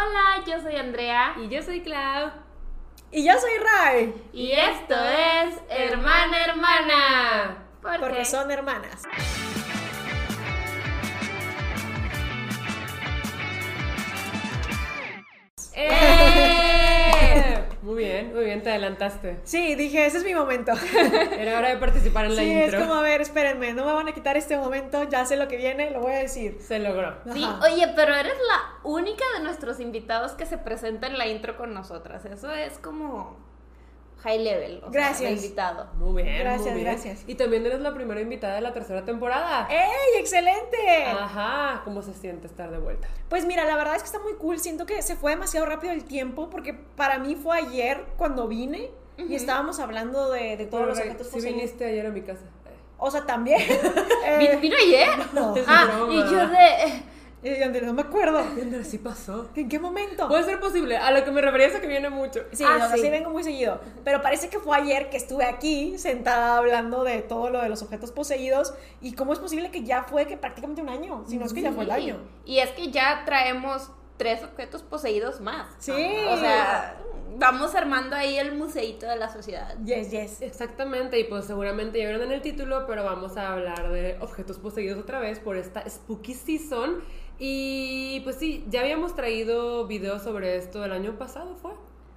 Hola, yo soy Andrea. Y yo soy Clau. Y yo soy Ray. Y esto es Hermana Hermana. ¿Por Porque qué? son hermanas. ¡Eh! Muy bien, muy bien, te adelantaste. Sí, dije, ese es mi momento. Era hora de participar en la sí, intro. es como, a ver, espérenme, no me van a quitar este momento, ya sé lo que viene, lo voy a decir. Se logró. Sí, Ajá. oye, pero eres la única de nuestros invitados que se presenta en la intro con nosotras. Eso es como high level. O Gracias. Sea, invitado. Muy bien. Gracias, muy bien. gracias. Y también eres la primera invitada de la tercera temporada. ¡Ey, excelente! Ajá, ¿cómo se siente estar de vuelta? Pues mira, la verdad es que está muy cool. Siento que se fue demasiado rápido el tiempo porque para mí fue ayer cuando vine y estábamos hablando de, de todos Pero, los objetos sí poseídos. viniste ayer a mi casa. O sea, también. ¿Vino, eh, vino ayer? no. Ah, broma. y yo de... eh, Andrés, no me acuerdo. Andrea, sí pasó. ¿En qué momento? Puede ser posible. A lo que me refería es a que viene mucho. Sí, Ah, o sea, sí. sí vengo muy seguido. Pero parece que fue ayer que estuve aquí sentada hablando de todo lo de los objetos poseídos. ¿Y cómo es posible que ya fue que prácticamente un año? Si no es que ya fue el Sí. año. Y es que ya traemos tres objetos poseídos más. Sí. O sea, vamos armando ahí el museíto de la sociedad. Yes, yes. Exactamente, y pues seguramente ya vieron en el título, pero vamos a hablar de objetos poseídos otra vez por esta Spooky Season. Y pues sí, ya habíamos traído videos sobre esto el año pasado, ¿fue?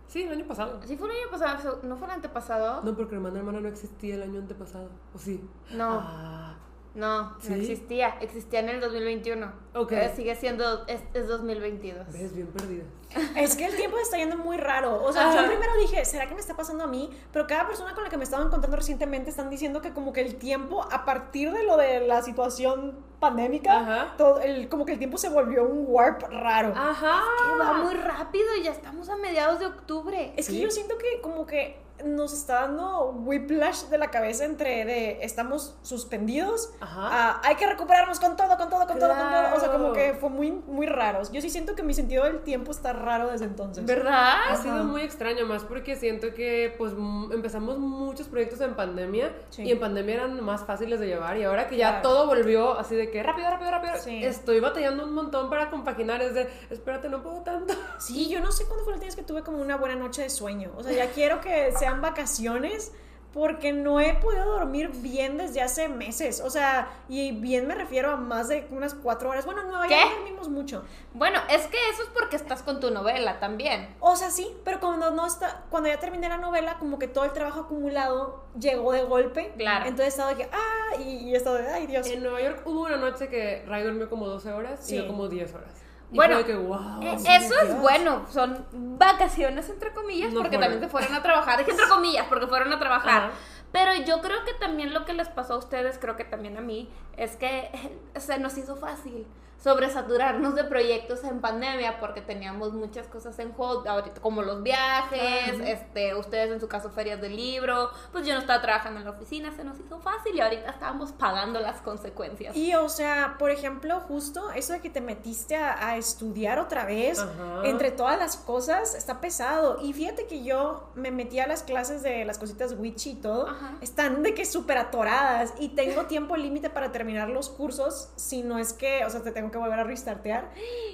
Sí, el año pasado. ¿Sí fue el año pasado? ¿No fue el antepasado? No, porque hermana hermana no existía el año antepasado, ¿o sí? No. Ah, No, ¿Sí? no existía. Existía en el 2021. Ok. Eh, sigue siendo, es, es 2022. ves, bien perdida. Es que el tiempo está yendo muy raro. O sea, Ajá. yo primero dije, ¿será que me está pasando a mí? Pero cada persona con la que me estaba encontrando recientemente están diciendo que como que el tiempo, a partir de lo de la situación pandémica, Ajá. todo el, como que el tiempo se volvió un warp raro. Ajá. Que va muy rápido y ya estamos a mediados de octubre. Es que yo siento que como que nos está dando whiplash de la cabeza entre de estamos suspendidos Ajá. a hay que recuperarnos con todo, con todo, con todo, con todo. O sea, como Claro. que fue muy, muy raro. Yo sí siento que mi sentido del tiempo está raro desde entonces. ¿Verdad? Ha Ajá. sido muy extraño, más porque siento que pues empezamos muchos proyectos en pandemia Sí. y en pandemia eran más fáciles de llevar y ahora que ya Claro. todo volvió así de que rápido, rápido, rápido, Sí. estoy batallando un montón para compaginar, es de espérate, no puedo tanto. Sí, yo no sé cuándo fue la última vez que tuve como una buena noche de sueño. O sea, ya quiero que sean vacaciones porque no he podido dormir bien desde hace meses. O sea, y bien me refiero a más de unas cuatro horas. Bueno, en Nueva York dormimos mucho. Bueno, es que eso es porque estás con tu novela también. O sea, sí, pero cuando no está, cuando ya terminé la novela, como que todo el trabajo acumulado llegó de golpe. Claro. Entonces estaba de que, ah, y, y he estado de, ay Dios. En Nueva York hubo una noche que Ray durmió como 12 horas Sí. y yo como 10 horas. Y Bueno, que wow. Eh, sí, Eso es bueno, son vacaciones entre comillas, No porque fueron. también se fueron a trabajar, dije entre comillas, porque fueron a trabajar. Ajá. Pero yo creo que también lo que les pasó a ustedes, creo que también a mí, es que se nos hizo fácil sobresaturarnos de proyectos en pandemia porque teníamos muchas cosas en hold, ahorita como los viajes, este, ustedes en su caso ferias del libro, pues yo no estaba trabajando en la oficina, se nos hizo fácil y ahorita estábamos pagando las consecuencias. Y o sea, por ejemplo, justo eso de que te metiste a, a estudiar otra vez, entre todas las cosas, está pesado. Y fíjate que yo me metí a las clases de las cositas witchy y todo, Ajá. están de que súper atoradas y tengo tiempo límite para terminar los cursos, si no es que, o sea, te tengo que volver a restartear.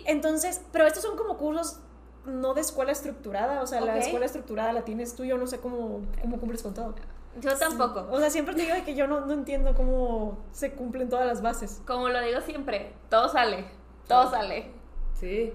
Entonces, pero estos son como cursos no de escuela estructurada, o sea, la Ok. escuela estructurada la tienes tú, yo no sé cómo, cómo cumples con todo. Yo tampoco. O sea, siempre te digo que yo no, no entiendo cómo se cumplen todas las bases. Como lo digo siempre, todo sale, todo sale. Sí.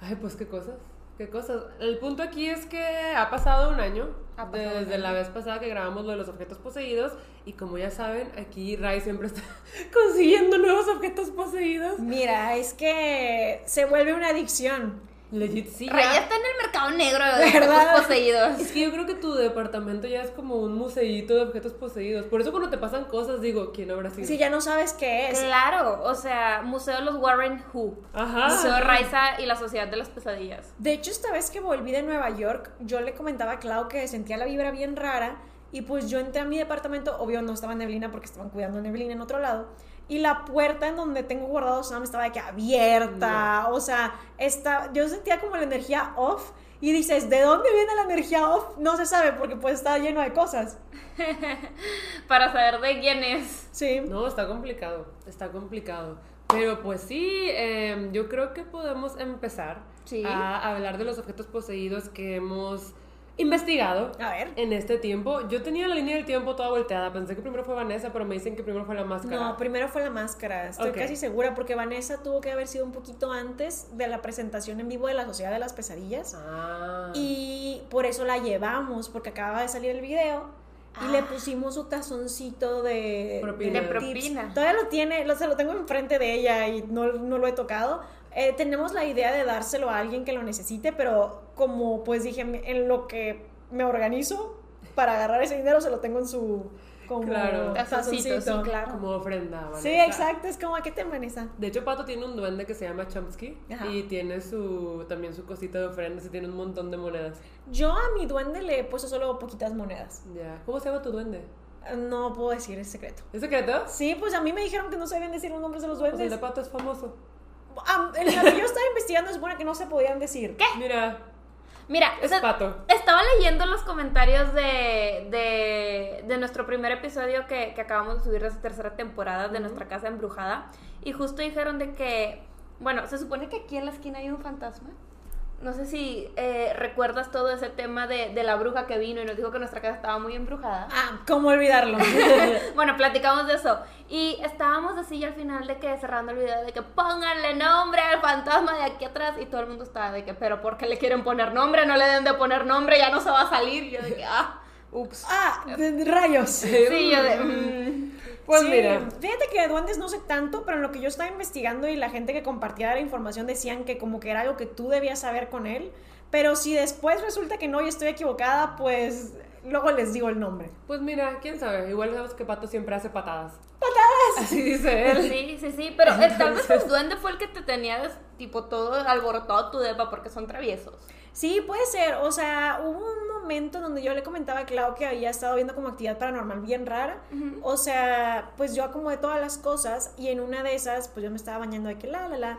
Ay, pues qué cosas. Qué cosas. El punto aquí es que ha pasado un año desde la vez pasada que grabamos lo de los objetos poseídos y como ya saben, aquí Rai siempre está consiguiendo nuevos objetos poseídos. Mira, es que se vuelve una adicción. Legit sí. Ya. está en el mercado negro de ¿Verdad? objetos poseídos. Es que yo creo que tu departamento ya es como un museíto de objetos poseídos. Por eso cuando te pasan cosas digo, ¿quién habrá sido? Si ya no sabes qué es. Claro, o sea, Museo de los Warren Who. Ajá. Museo Raiza y la Sociedad de las Pesadillas. De hecho, esta vez que volví de Nueva York, yo le comentaba a Clau que sentía la vibra bien rara. Y pues yo entré a mi departamento, obvio no estaba Neblina porque estaban cuidando a Neblina en otro lado. Y la puerta en donde tengo guardado Sam estaba de que abierta. O sea, está, yo sentía como la energía off. Y dices, ¿de dónde viene la energía off? No se sabe porque pues está lleno de cosas. Para saber de quién es. Sí. No, está complicado, está complicado. Pero pues sí, em, yo creo que podemos empezar Sí. a hablar de los objetos poseídos que hemos investigado A ver. en este tiempo. Yo tenía la línea del tiempo toda volteada. Pensé que primero fue Vanessa, pero me dicen que primero fue la máscara. No, primero fue la máscara. Estoy casi segura porque Vanessa tuvo que haber sido un poquito antes de la presentación en vivo de la Sociedad de las Pesadillas. Ah. Y por eso la llevamos, porque acababa de salir el video. Y le Ah. pusimos su tazoncito de Propina. De tips. propina. Todavía lo tiene, lo, se lo tengo enfrente de ella y no, no lo he tocado. Eh, tenemos la idea de dárselo a alguien que lo necesite, pero como pues dije, en lo que me organizo para agarrar ese dinero, se lo tengo en su como Claro. Tazoncito, sí, claro. Como ofrenda, Vanessa. Sí, exacto, es como, ¿a qué te Vanessa? De hecho, Pato tiene un duende que se llama Chomsky Ajá. y tiene su también su cosita de ofrendas y tiene un montón de monedas. Yo a mi duende le he puesto solo poquitas monedas. Ya. ¿Cómo se llama tu duende? No puedo decir, es secreto. ¿Es secreto? Sí, pues a mí me dijeron que no se deben decir los nombres de los Pues el duendes. de Pato es famoso. Ah, en lo que yo estaba investigando es bueno que no se podían decir. ¿Qué? Mira, Mira, es o sea, Pato. estaba leyendo los comentarios de, de, de nuestro primer episodio que, que acabamos de subir de esa tercera temporada de nuestra casa embrujada. Y justo dijeron de que, bueno, se supone que aquí en la esquina hay un fantasma. No sé si eh, recuerdas todo ese tema de, de la bruja que vino y nos dijo que nuestra casa estaba muy embrujada. Ah, ¿cómo olvidarlo? Bueno, platicamos de eso. Y estábamos así al final de que cerrando el video de que pónganle nombre al fantasma de aquí atrás. Y todo el mundo estaba de que, pero ¿por qué le quieren poner nombre? No le deben de poner nombre, ya no se va a salir. Y yo de que, ah, ups. ah, de- rayos. Sí, yo de. mm. Pues Sí, mira, Fíjate que de duendes no sé tanto, pero en lo que yo estaba investigando y la gente que compartía la información decían que como que era algo que tú debías saber con él. Pero si después resulta que no y estoy equivocada, pues luego les digo el nombre. pues mira, quién sabe. Igual sabemos que Pato siempre hace patadas. ¡Patadas! Así dice él. Sí, sí, sí. Pero eh, tal vez el duende fue el que te tenía tipo todo alborotado tu depa porque son traviesos. Sí, puede ser. O sea, hubo un momento donde yo le comentaba a Clau que había estado viendo como actividad paranormal bien rara. O sea, pues yo acomodé todas las cosas y en una de esas, pues yo me estaba bañando de que la, la, la.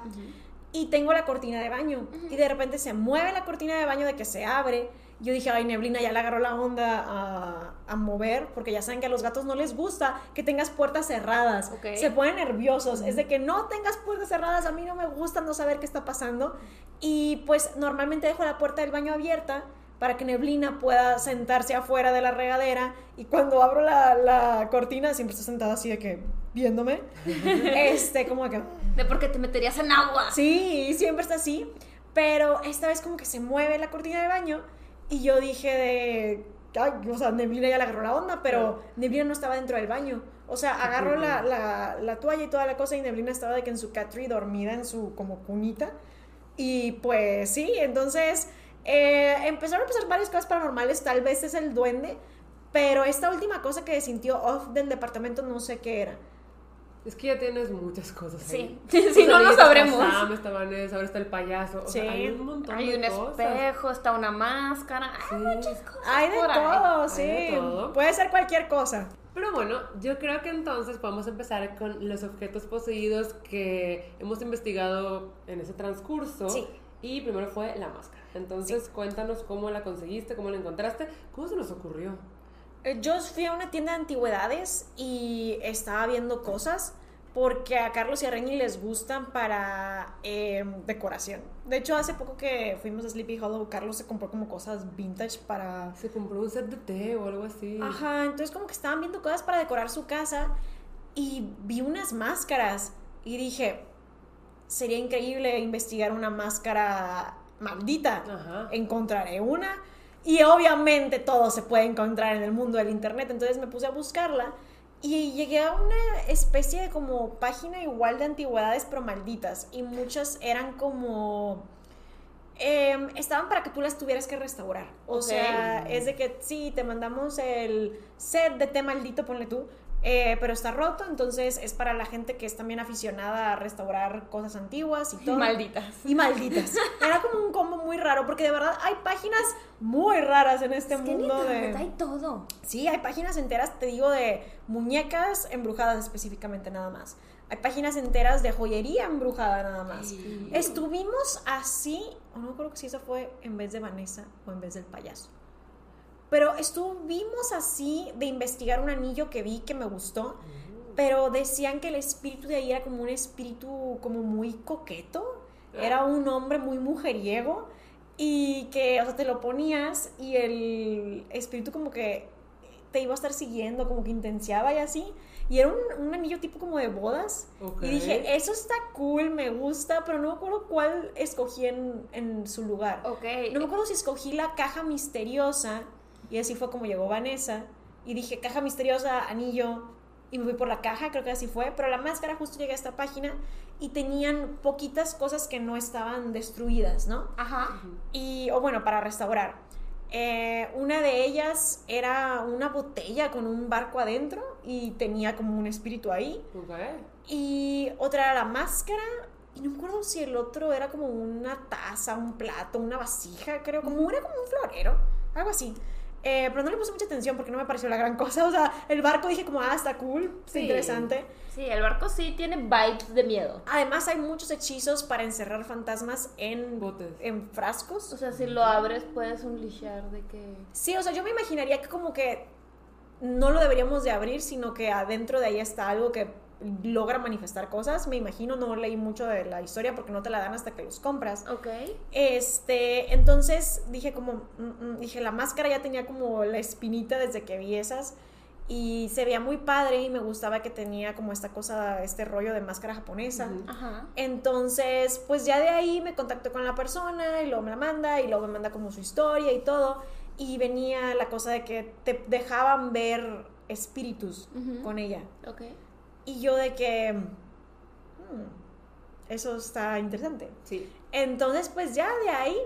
Y tengo la cortina de baño. Y de repente se mueve la cortina de baño de que se abre. Yo dije, ay, Neblina ya le agarró la onda a, a mover, porque ya saben que a los gatos no les gusta que tengas puertas cerradas. Ok. Se ponen nerviosos. Es de que no tengas puertas cerradas, a mí no me gusta no saber qué está pasando. Y pues normalmente dejo la puerta del baño abierta para que Neblina pueda sentarse afuera de la regadera. Y cuando abro la, la cortina, siempre está sentada así de que viéndome. este, como que... De porque te meterías en agua. Sí, siempre está así. Pero esta vez como que se mueve la cortina de baño y yo dije de... Ay, o sea, Neblina ya le agarró la onda, pero Neblina no estaba dentro del baño. O sea, agarró la, la, la toalla y toda la cosa y Neblina estaba de que en su catry dormida en su como cunita. Y pues sí, entonces eh, empezaron a pasar varias cosas paranormales, tal vez es el duende, pero esta última cosa que sintió off del departamento no sé qué era. Es que ya tienes muchas cosas Sí. ahí. Si sea, no lo sabremos. Está Sam, está Vanessa, ahora está el payaso. O sea, Sí. hay un montón Hay de un cosas. espejo, está una máscara. Sí. Hay muchas cosas. Hay de por ahí. todo, sí. de todo. Puede ser cualquier cosa. Pero bueno, yo creo que entonces podemos empezar con los objetos poseídos que hemos investigado en ese transcurso. Sí. Y primero fue la máscara. Entonces, cuéntanos cómo la conseguiste, cómo la encontraste, cómo se nos ocurrió. Eh, Yo fui a una tienda de antigüedades y estaba viendo cosas porque a Carlos y a Reni les gustan para eh, decoración. De hecho, hace poco que fuimos a Sleepy Hollow, Carlos se compró como cosas vintage para... Se compró un set de té o algo así. Ajá, entonces como que estaban viendo cosas para decorar su casa y vi unas máscaras y dije, sería increíble investigar una máscara maldita. Ajá. Encontraré una y obviamente todo se puede encontrar en el mundo del internet, entonces me puse a buscarla y llegué a una especie de como página igual de antigüedades pero malditas. Y muchas eran como em, estaban para que tú las tuvieras que restaurar. O sea, es de que sí, te mandamos el set de té maldito, ponle tú, eh, pero está roto, entonces es para la gente que es también aficionada a restaurar cosas antiguas y todo. Malditas. Y malditas. Era como un combo muy raro, porque de verdad hay páginas muy raras en este Es que en mundo de... hay todo. Sí, hay páginas enteras, te digo, de muñecas embrujadas específicamente nada más. Hay páginas enteras de joyería embrujada nada más. Sí. Estuvimos así, o no creo que si eso fue en vez de Vanessa o en vez del payaso. Pero estuvimos así de investigar un anillo que vi que me gustó. pero decían que el espíritu de ahí era como un espíritu como muy coqueto, era un hombre muy mujeriego y que, o sea, te lo ponías y el espíritu como que te iba a estar siguiendo, como que intenciaba y así. Y era un, un anillo tipo como de bodas. Y dije, eso está cool, me gusta, pero no me acuerdo cuál escogí en, en su lugar. Ok. No me acuerdo si escogí la caja misteriosa y así fue como llegó Vanessa. Y dije, caja misteriosa, anillo. Y me fui por la caja, creo que así fue. Pero la máscara justo llegué a esta página y tenían poquitas cosas que no estaban destruidas, ¿no? Ajá. Y, o bueno, para restaurar. Eh, una de ellas era una botella con un barco adentro y tenía como un espíritu ahí. Ok. Y otra era la máscara. Y no me acuerdo si el otro era como una taza, un plato, una vasija, creo. Como era como un florero, algo así. Eh, pero no le puse mucha atención porque no me pareció la gran cosa. O sea, el barco dije como, ah, está cool, está Sí. interesante. Sí, el barco sí tiene vibes de miedo. Además hay muchos hechizos para encerrar fantasmas en, Botes. en frascos. O sea, si lo abres puedes unleashar de que... Sí, o sea, yo me imaginaría que como que no lo deberíamos de abrir, sino que adentro de ahí está algo que logra manifestar cosas. Me imagino, no leí mucho de la historia porque no te la dan hasta que los compras. Ok. Este, entonces dije como, mm, mm, dije, la máscara ya tenía como la espinita desde que vi esas y se veía muy padre y me gustaba que tenía como esta cosa, este rollo de máscara japonesa. Ajá. Entonces, pues ya de ahí me contacto con la persona y luego me la manda y luego me manda como su historia y todo. Y venía la cosa de que te dejaban ver espíritus con ella. Ok. Y yo de que... "Hmm, eso está interesante. Sí. Entonces, pues ya de ahí,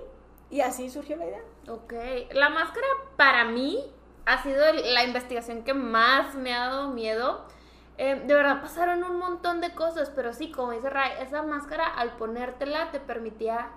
y así surgió la idea. Ok. La máscara para mí ha sido la investigación que más me ha dado miedo. Eh, de verdad pasaron un montón de cosas, pero sí, como dice Ray, esa máscara al ponértela te permitía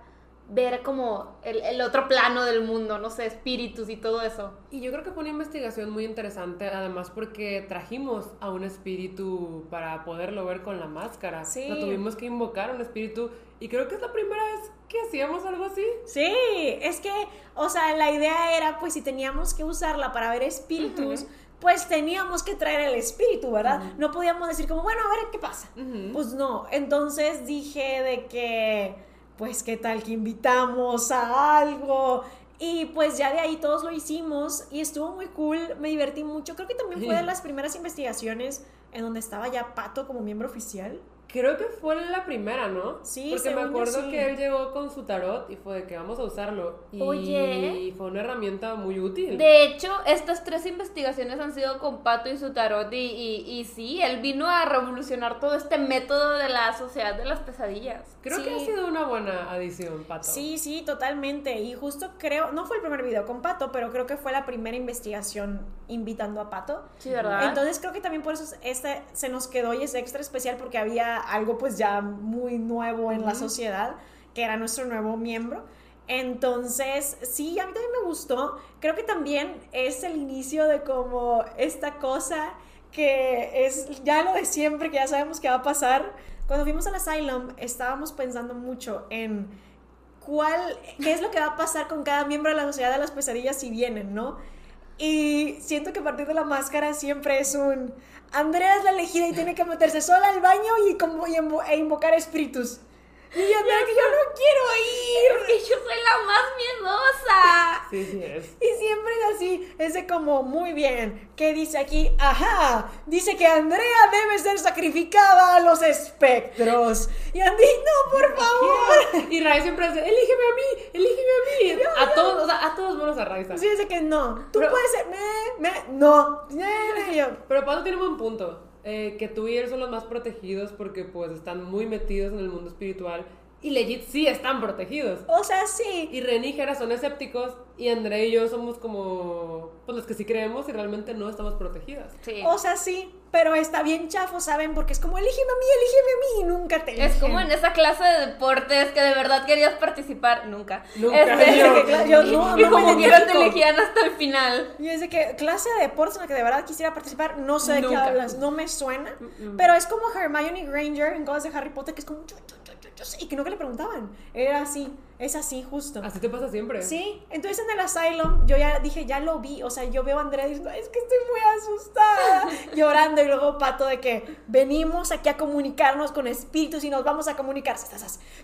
ver como el, el otro plano del mundo, no sé, espíritus y todo eso. Y yo creo que fue una investigación muy interesante, además porque trajimos a un espíritu para poderlo ver con la máscara. Sí. O sea, tuvimos que invocar a un espíritu y creo que es la primera vez que hacíamos algo así. Sí, es que, o sea, la idea era, pues si teníamos que usarla para ver espíritus, pues teníamos que traer el espíritu, ¿verdad? No podíamos decir como, bueno, a ver qué pasa. Pues no, entonces dije de que, pues qué tal que invitamos a algo. Y pues ya de ahí todos lo hicimos y estuvo muy cool, me divertí mucho. Creo que también fue de las primeras investigaciones en donde estaba ya Pato como miembro oficial. Creo que fue la primera, ¿no? Sí, Porque me acuerdo sí. que él llegó con su tarot y fue de que vamos a usarlo. Y Oye. fue una herramienta muy útil. De hecho, estas tres investigaciones han sido con Pato y su tarot y, y, y sí, él vino a revolucionar todo este método de la sociedad de las pesadillas. Creo Sí. que ha sido una buena adición, Pato. Sí, sí, totalmente. Y justo creo, no fue el primer video con Pato, pero creo que fue la primera investigación invitando a Pato. Sí, ¿verdad? Entonces creo que también por eso este se nos quedó y es extra especial porque había algo pues ya muy nuevo en la sociedad, que era nuestro nuevo miembro. Entonces, sí, a mí también me gustó. Creo que también es el inicio de como esta cosa que es ya lo de siempre, que ya sabemos que va a pasar. Cuando fuimos al Asylum, estábamos pensando mucho en cuál, qué es lo que va a pasar con cada miembro de la sociedad de las pesadillas si vienen, ¿no? Y siento que a partir de la máscara siempre es un Andrea es la elegida y tiene que meterse sola al baño y, como, y e invocar espíritus. Y Andrea que yo no quiero ir. Porque yo soy la más miedosa. Sí, sí es. Y siempre es así, es de como, muy bien, ¿qué dice aquí? Ajá, dice que Andrea debe ser sacrificada a los espectros. Y Andy, no, por favor. Y Rai siempre dice, elígeme a mí, elígeme a mí. A todos, o sea, a todos menos a Raiza. Sí, dice que no, tú Pero- puedes ser, me, me, no, yo. Pero Pato tiene un buen punto. Eh, que tú y él son los más protegidos porque pues están muy metidos en el mundo espiritual. Y legit sí están protegidos. O sea, sí, Y Ren y Jera son escépticos y Andrea y yo somos como pues los que sí creemos y realmente no estamos protegidas. Sí. o sea, sí, pero está bien chafo, ¿saben? Porque es como, elígeme a mí, elígeme a mí, y nunca te Es eligen. como en esa clase de deportes que de verdad querías participar. Nunca. Nunca. Este, Yo- que, claro, yo no, y no como quiera te elegían hasta el final. Y es de que clase de deportes en la que de verdad quisiera participar, no sé de qué hablas, no me suena. Mm-mm. Pero es como Hermione Granger en cosas de Harry Potter, que es como. chu, chu, chu, chu, chu, yo sé, y que no que le preguntaban. Era así, es así justo. Así te pasa siempre. Sí, entonces en el asylum yo ya dije, ya lo vi, o sea, yo veo a Andrea diciendo, es que estoy muy asustada, llorando, y luego Pato de que venimos aquí a comunicarnos con espíritus y nos vamos a comunicar.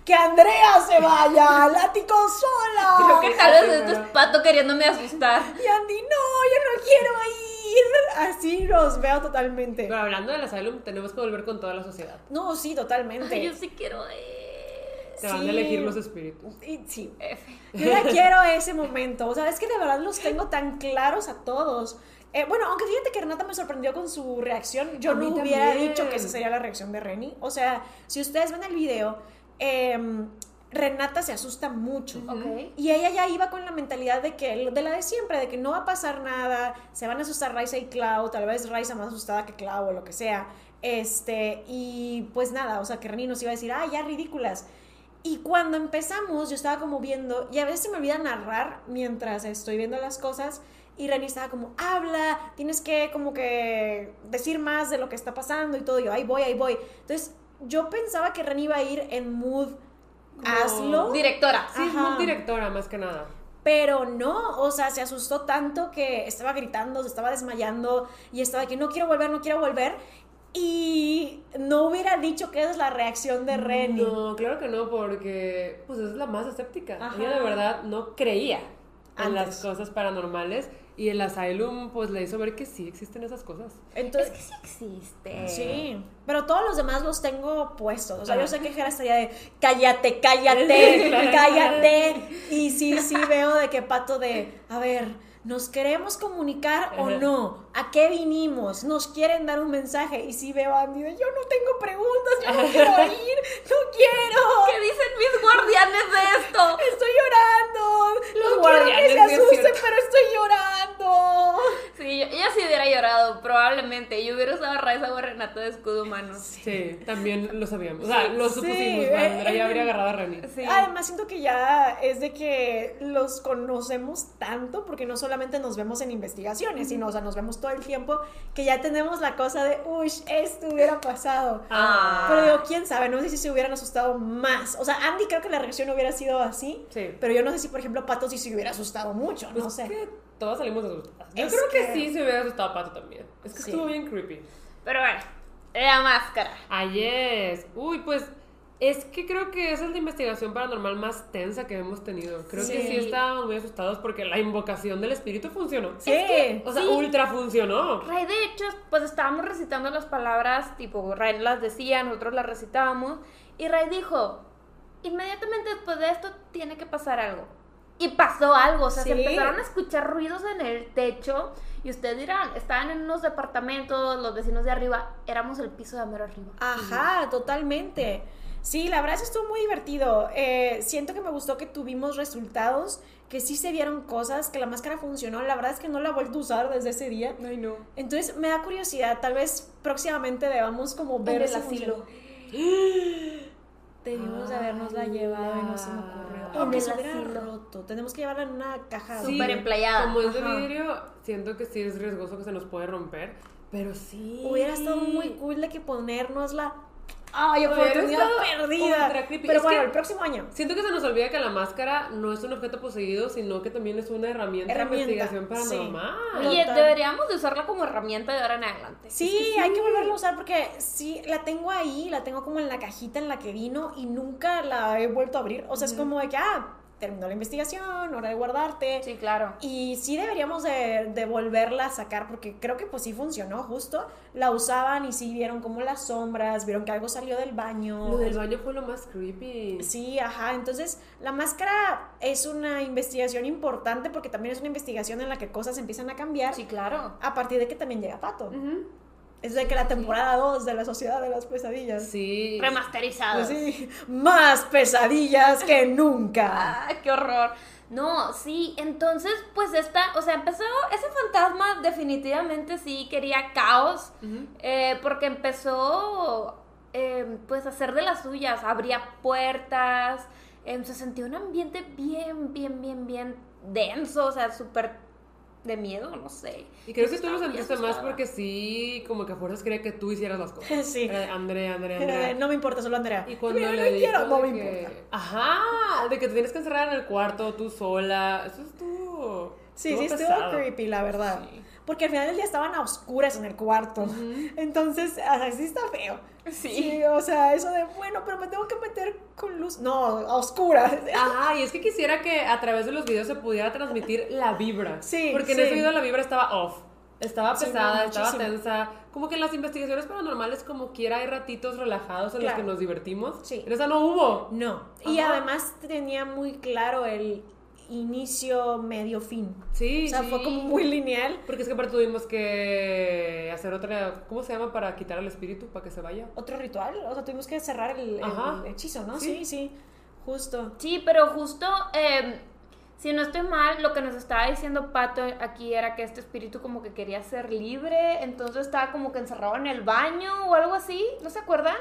Que Andrea se vaya al ático sola. Creo que tal vez esto es Pato queriéndome asustar. Y Andy, no, yo no quiero ir. Así los veo totalmente. Pero hablando del asylum, tenemos que volver con toda la sociedad. No, sí, totalmente. Ay, yo sí quiero ir. Te van a elegir los espíritus. Y, sí. F. Yo ya quiero ese momento. O sea, es que de verdad los tengo tan claros a todos. Eh, bueno, aunque fíjate que Renata me sorprendió con su reacción. Yo A no hubiera también. dicho que esa sería la reacción de Reni. O sea, si ustedes ven el video, em, Renata se asusta mucho. Ok. Y ella ya iba con la mentalidad de que, de la de siempre, de que no va a pasar nada, se van a asustar Raisa y Clau, tal vez Raisa más asustada que Clau o lo que sea. Este, y pues nada, o sea, que Reni nos iba a decir, ah, ya ridículas. Y cuando empezamos, yo estaba como viendo, y a veces se me olvida narrar mientras estoy viendo las cosas, y Reni estaba como, habla, tienes que como que decir más de lo que está pasando y todo, y yo, ahí voy, ahí voy. Entonces, yo pensaba que Reni iba a ir en mood, hazlo. Directora. Sí, Ajá. muy directora, más que nada. Pero no, o sea, se asustó tanto que estaba gritando, se estaba desmayando y estaba que no quiero volver, no quiero volver. Y no hubiera dicho que esa es la reacción de Reni. No, claro que no, porque pues es la más escéptica. Ajá. Ella de verdad no creía en las cosas paranormales y el asylum pues le hizo ver que sí existen esas cosas. Entonces, Es que sí existe. sí, pero todos los demás los tengo puestos. O sea, Ah. yo sé que Jera estaría de cállate, cállate, Claro. cállate. Y sí, sí veo de que Pato de, a ver, ¿nos queremos comunicar o no? ¿A qué vinimos? ¿Nos quieren dar un mensaje? Y sí veo a Andy yo no tengo preguntas, yo no quiero ir, no quiero. ¿Qué dicen mis guardianes de esto? Estoy llorando. Los no guardianes, quiero sí que se asusten, pero estoy llorando. Sí, yo- ella sí hubiera llorado, probablemente. Yo hubiera usado a Raiza o a Renata de escudo humano. Sí, también lo sabíamos. O sea, lo Sí, supusimos. eh, Andrea eh, ya habría agarrado a Reni. Sí. Además, siento que ya es de que los conocemos tanto, porque no solamente nos vemos en investigaciones, sino, o sea, nos vemos todo el tiempo, que ya tenemos la cosa de, uy, esto hubiera pasado. Ah. Pero digo, quién sabe, no sé si se hubieran asustado más. O sea, Andy creo que la reacción hubiera sido así, Sí. pero yo no sé si, por ejemplo, Pato sí se hubiera asustado mucho, no Pues sé. es que todas salimos asustadas. Yo Es creo que... que- sí se hubiera asustado Pato también. Es que Sí. estuvo bien creepy. Pero bueno, la máscara. Ayer. Uy, pues es que creo que esa es la investigación paranormal más tensa que hemos tenido. Creo que Sí. estábamos muy asustados porque la invocación del espíritu funcionó. Sí. O sea, Sí. ultra funcionó. Ray, de hecho, pues estábamos recitando las palabras, tipo, Ray las decía, nosotros las recitábamos, y Ray dijo, inmediatamente después de esto tiene que pasar algo. Y pasó algo, o sea, se empezaron a escuchar ruidos en el techo, y ustedes dirán, estaban en unos departamentos, los vecinos de arriba, éramos el piso de mero arriba. Ajá, totalmente. Sí, la verdad es que estuvo muy divertido. Eh, siento que me gustó que tuvimos resultados, que sí se vieron cosas, que la máscara funcionó. La verdad es que no la he vuelto a usar desde ese día. Ay, no. Entonces me da curiosidad, tal vez próximamente debamos como ver el si asilo. Debimos de habernosla Ay, llevado y no se me ocurrió. Aunque se hubiera roto. Tenemos que llevarla en una caja. Sí, Súper emplayada. Como es de vidrio, siento que sí es riesgoso que se nos puede romper. Pero sí. Hubiera estado muy cool de que ponérnosla. ¡Ay, oportunidad perdida! Pero Es bueno, que- el próximo año. Siento que se nos olvida que la máscara no es un objeto poseído, sino que también es una herramienta, Herramienta, de investigación sí. paranormal. Oye, Total. deberíamos de usarla como herramienta de ahora en adelante. Sí, hay que volverla a usar porque sí, la tengo ahí, la tengo como en la cajita en la que vino y nunca la he vuelto a abrir. O sea, es como de que, ah, terminó la investigación, hora de guardarte. Sí, claro. Y sí deberíamos de, de volverla a sacar porque creo que pues sí funcionó justo. La usaban y sí vieron como las sombras, vieron que algo salió del baño. Lo del baño fue lo más creepy. Sí, ajá. Entonces, la máscara es una investigación importante porque también es una investigación en la que cosas empiezan a cambiar Sí, claro. a partir de que también llega Pato. Es de que la temporada 2 de la Sociedad de las Pesadillas. Sí. Remasterizado. Pues sí, más pesadillas que nunca. Ah, qué horror. No, sí, entonces, pues esta, o sea, empezó, ese fantasma definitivamente sí quería caos, eh, porque empezó, eh, pues, a hacer de las suyas, abría puertas, em, se sentía un ambiente bien, bien, bien, bien denso, o sea, súper de miedo, no sé. Y creo que tú lo sentiste más porque sí, como que a fuerzas quería que tú hicieras las cosas. Sí. Eh, Andrea, Andrea, Andrea. no me importa, solo Andrea. Y cuando Mira, le no quiero, no me que- importa. Ajá, de que te tienes que encerrar en el cuarto tú sola. Eso estuvo. Sí, sí, estuvo creepy, la verdad. Sí. Porque al final del día estaban a oscuras en el cuarto. Entonces, o sea, sí está feo. Sí. o sea, eso de, bueno, pero me tengo que meter con luz. No, a oscuras. Ajá, y es que quisiera que a través de los videos se pudiera transmitir la vibra. Sí, Porque en sí. ese video la vibra estaba off. Estaba Sí, pesada, no, estaba tensa. Como que en las investigaciones paranormales, como quiera, hay ratitos relajados en Claro. los que nos divertimos. Sí. En esa no hubo. No. Y además tenía muy claro el inicio, medio, fin. Sí, O sea, sí. fue como muy lineal. Porque es que aparte tuvimos que hacer otra. ¿Cómo se llama para quitar al espíritu? Para que se vaya. Otro ritual. O sea, tuvimos que cerrar el, hechizo, ¿no? Sí. Sí, sí. Justo. Sí, pero justo, eh, si no estoy mal, lo que nos estaba diciendo Pato aquí era que este espíritu como que quería ser libre, entonces estaba como que encerrado en el baño o algo así, ¿no se acuerdan?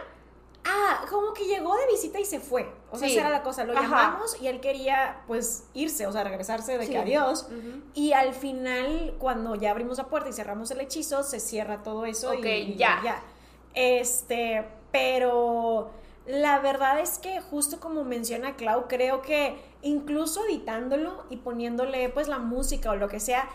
Ah, como que llegó de visita y se fue. O sea, Sí. esa era la cosa. Lo Ajá. llamamos y él quería, pues, irse, o sea, regresarse de Sí. que adiós. Y al final, cuando ya abrimos la puerta y cerramos el hechizo, se cierra todo eso y- Ok, y, ya. Este, pero la verdad es que justo como menciona Clau, creo que incluso editándolo y poniéndole pues la música o lo que sea,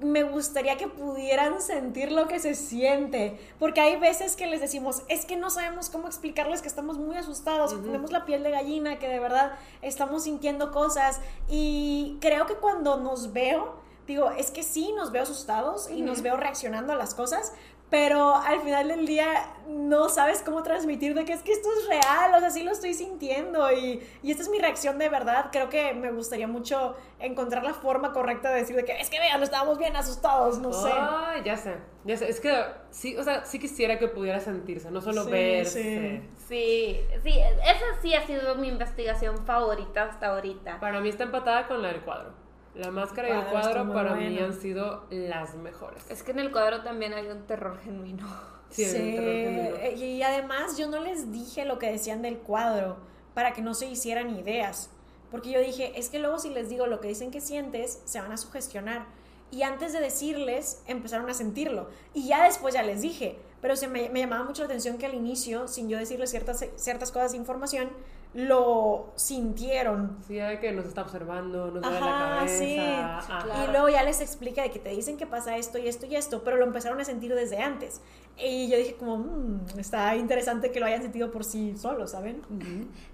me gustaría que pudieran sentir lo que se siente, porque hay veces que les decimos, es que no sabemos cómo explicarles que estamos muy asustados, que tenemos la piel de gallina, que de verdad estamos sintiendo cosas y creo que cuando nos veo, digo, es que sí, nos veo asustados y nos veo reaccionando a las cosas, pero al final del día no sabes cómo transmitir de que es que esto es real, o sea, sí lo estoy sintiendo y, y esta es mi reacción de verdad. Creo que me gustaría mucho encontrar la forma correcta de decir de que es que vean, estábamos bien asustados, no sé. Ay, ya sé. Ya sé. Es que sí, o sea, sí quisiera que pudiera sentirse, no solo Sí, verse. sí. Sí, sí, esa sí ha sido mi investigación favorita hasta ahorita. Para mí está empatada con la del cuadro. La máscara y el Cuadro para mí han sido las mejores. Es que en el cuadro también hay un terror genuino. Sí, terror genuino. eh, y además yo no les dije lo que decían del cuadro para que no se hicieran ideas. Porque yo dije, es que luego si les digo lo que dicen que sientes, se van a sugestionar. Y antes de decirles, empezaron a sentirlo. Y ya después ya les dije. Pero se me, me llamaba mucho la atención que al inicio, sin yo decirles ciertas, ciertas cosas de información, lo sintieron. Sí, hay que nos está observando, nos duele la Ajá, cabeza. sí. ajá. Y luego ya les explica de que te dicen que pasa esto y esto y esto, pero lo empezaron a sentir desde antes. Y yo dije como, "Mm, está interesante que lo hayan sentido por sí solos, ¿saben?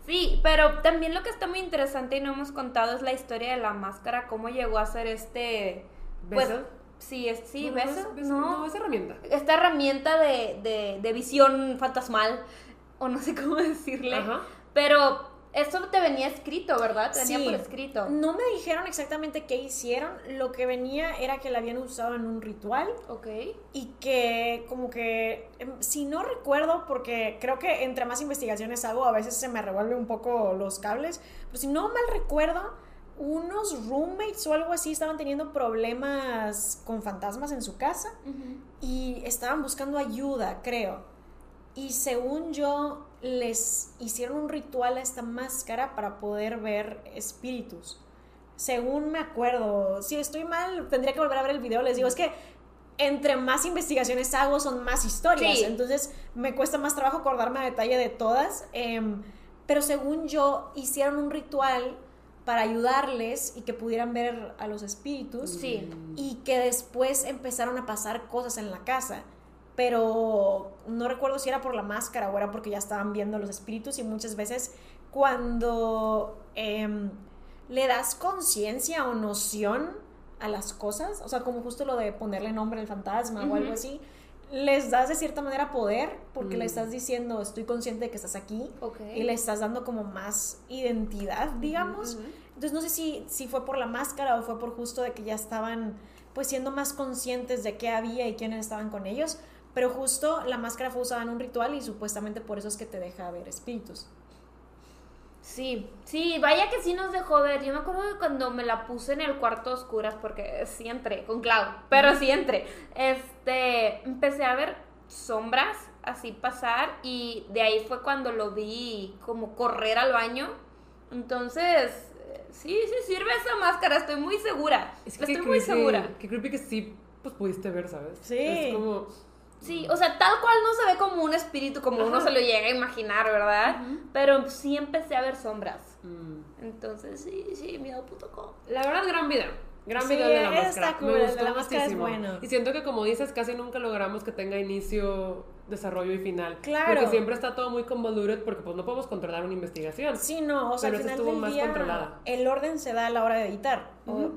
Sí, pero también lo que está muy interesante y no hemos contado es la historia de la máscara, cómo llegó a ser este... Pues, ¿Beso? sí, es, sí, No, beso, es- beso- ¿no? no, es herramienta. Esta herramienta de, de, de visión fantasmal, o no sé cómo decirle, Ajá. Pero eso te venía escrito, ¿verdad? Te venía Sí. por escrito. No me dijeron exactamente qué hicieron, lo que venía era que la habían usado en un ritual Ok. y que como que, em, si no recuerdo, porque creo que entre más investigaciones hago, a veces se me revuelven un poco los cables, pero si no mal recuerdo, unos roommates o algo así estaban teniendo problemas con fantasmas en su casa y estaban buscando ayuda, creo. Y según yo, les hicieron un ritual a esta máscara para poder ver espíritus. Según me acuerdo, si estoy mal, tendría que volver a ver el video. Les digo, es que entre más investigaciones hago, son más historias. Sí. Entonces me cuesta más trabajo acordarme a detalle de todas. em, pero según yo, hicieron un ritual para ayudarles y que pudieran ver a los espíritus Sí. y que después empezaron a pasar cosas en la casa. Pero no recuerdo si era por la máscara o era porque ya estaban viendo los espíritus y muchas veces cuando em, le das conciencia o noción a las cosas, o sea, como justo lo de ponerle nombre al fantasma o algo así, les das de cierta manera poder porque le Mm. estás diciendo estoy consciente de que estás aquí y le estás dando como más identidad, digamos. Entonces no sé si, si fue por la máscara o fue por justo de que ya estaban pues siendo más conscientes de qué había y quiénes estaban con ellos, pero justo la máscara fue usada en un ritual y supuestamente por eso es que te deja ver espíritus. Sí, sí, vaya que sí nos dejó ver. Yo me acuerdo de cuando me la puse en el cuarto a oscuras, porque sí entré con Clau, pero sí entré. Este, empecé a ver sombras así pasar y de ahí fue cuando lo vi como correr al baño. Entonces, sí, sí sirve esa máscara, estoy muy segura. Es que estoy muy creepy- segura. Qué creepy que sí, pues pudiste ver, ¿sabes? Sí. Es como. Sí, o sea, tal cual no se ve como un espíritu, como uno se lo llega a imaginar, ¿verdad? Pero sí empecé a ver sombras. mm. Entonces, sí, sí, miedo.com. La verdad, gran video. Gran Sí, video de la máscara. cool, Me gustó la máscara es muchísimo. bueno. Y siento que, como dices, casi nunca logramos que tenga inicio, desarrollo y final. Claro. Porque siempre está todo muy convoluted porque pues no podemos controlar una investigación. Sí, no, o sea, Pero al final estuvo del más día controlada. el orden se da a la hora de editar,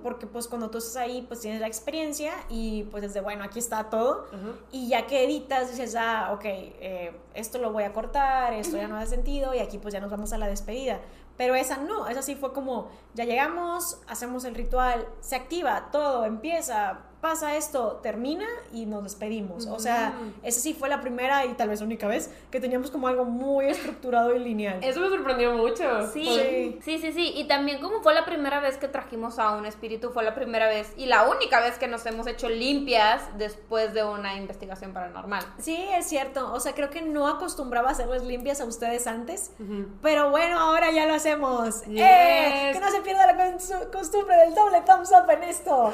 porque pues cuando tú estás ahí pues tienes la experiencia y pues desde bueno, aquí está todo y ya que editas dices, ah, ok, eh, esto lo voy a cortar, esto ya no hace sentido y aquí pues ya nos vamos a la despedida. Pero esa no, esa sí fue como, ya llegamos, hacemos el ritual, se activa, todo, empieza, pasa esto, termina y nos despedimos. O sea, esa sí fue la primera y tal vez única vez que teníamos como algo muy estructurado y lineal. Eso me sorprendió mucho. Sí, Sí. sí, sí, sí. Y también como fue la primera vez que trajimos a un espíritu, fue la primera vez y la única vez que nos hemos hecho limpias después de una investigación paranormal. Sí, es cierto. O sea, creo que no acostumbraba a hacerles limpias a ustedes antes. Pero bueno, ahora ya lo hacemos. Yes. ¡Eh! Que no se pierda la costumbre del doble thumbs up en esto.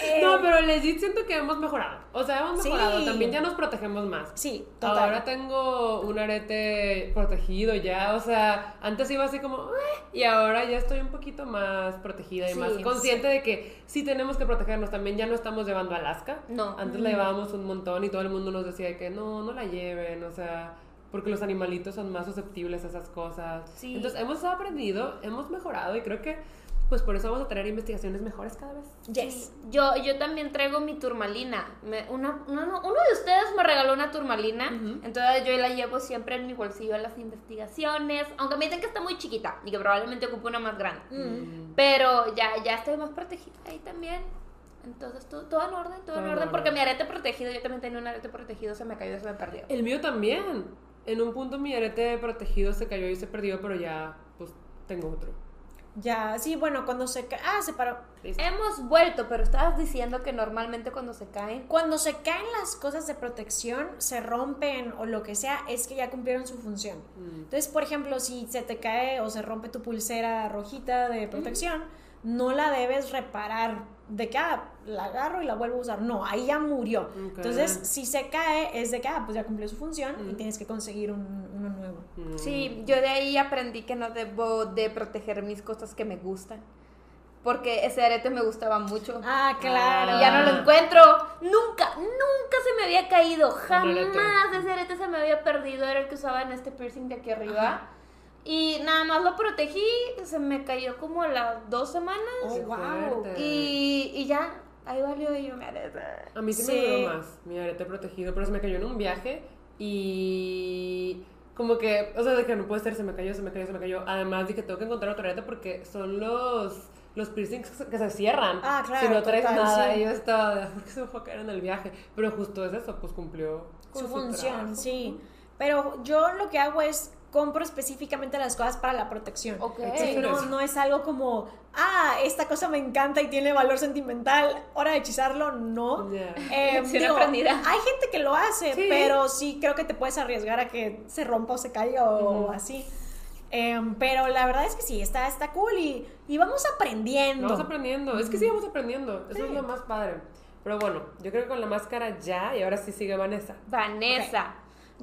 Eh, No, pero legit siento que hemos mejorado. O sea, hemos Sí. mejorado. También ya nos protegemos más. Sí, total. Ahora tengo un arete protegido ya, o sea, antes iba así como, y ahora ya estoy un poquito más protegida y Sí, más sí. consciente de que sí tenemos que protegernos. También ya no estamos llevando a Alaska. No. Antes la llevábamos un montón y todo el mundo nos decía que no, no la lleven, o sea, porque los animalitos son más susceptibles a esas cosas. Sí. Entonces hemos aprendido, hemos mejorado y creo que pues por eso vamos a tener investigaciones mejores cada vez. Yes. Yo, yo también traigo mi turmalina. Me- una, uno, uno de ustedes me regaló una turmalina. Entonces yo la llevo siempre en mi bolsillo a las investigaciones. Aunque me dicen que está muy chiquita y que probablemente ocupe una más grande. Mm. Pero ya, ya estoy más protegida ahí también. Entonces todo, todo en orden, todo, Todo en en orden. orden. Porque mi arete protegido, yo también tenía un arete protegido, se me cayó, se me perdió. El mío también. En un punto mi arete protegido se cayó y se perdió, pero ya pues tengo otro. Ya, sí, bueno, cuando se cae. Ah, se paró. Listo. Hemos vuelto, pero estabas diciendo que normalmente cuando se caen. Cuando se caen las cosas de protección, se rompen o lo que sea, es que ya cumplieron su función. Mm. Entonces, por ejemplo, si se te cae o se rompe tu pulsera rojita de protección, no la debes reparar de que ah, la agarro y la vuelvo a usar. No, ahí ya murió. Entonces, si se cae, es de que ah, pues ya cumplió su función y Mm. tienes que conseguir un- uno nuevo. Mm. Sí, yo de ahí aprendí que no debo de proteger mis cosas que me gustan. Porque ese arete me gustaba mucho. Ah, claro. Y ya no lo encuentro. Nunca, nunca se me había caído. Jamás ese arete se me había perdido. Era el que usaba en este piercing de aquí arriba. Y nada más lo protegí. Se me cayó como a las dos semanas. Oh, wow. Y, y ya, ahí valió y yo me arete. A mí sí, Sí. me duró más mi arete protegido, pero se me cayó en un viaje y como que, o sea, de que no puede ser, se me cayó, se me cayó, se me cayó. Además dije, tengo que encontrar otro arete porque son los los piercings que se- cierran. Ah, claro, Si no traes total, nada, sí. y yo estaba, de, ¿por qué se me fue a caer en el viaje? Pero justo es eso, pues cumplió con su función, trabajo. sí. Pero yo lo que hago es compro específicamente las cosas para la protección. Ok. Sí, no, no es algo como, ah, esta cosa me encanta y tiene valor sentimental, hora de hechizarlo, no. Ya. Eh, Sí, digo, aprendida. hay gente que lo hace, Sí. pero sí creo que te puedes arriesgar a que se rompa o se caiga o así. Em, pero la verdad es que sí, está, está cool y, y vamos aprendiendo. Vamos aprendiendo, es que sí vamos aprendiendo, eso es lo más padre. Pero bueno, yo creo que con la máscara ya, y ahora sí sigue Vanessa. Vanessa.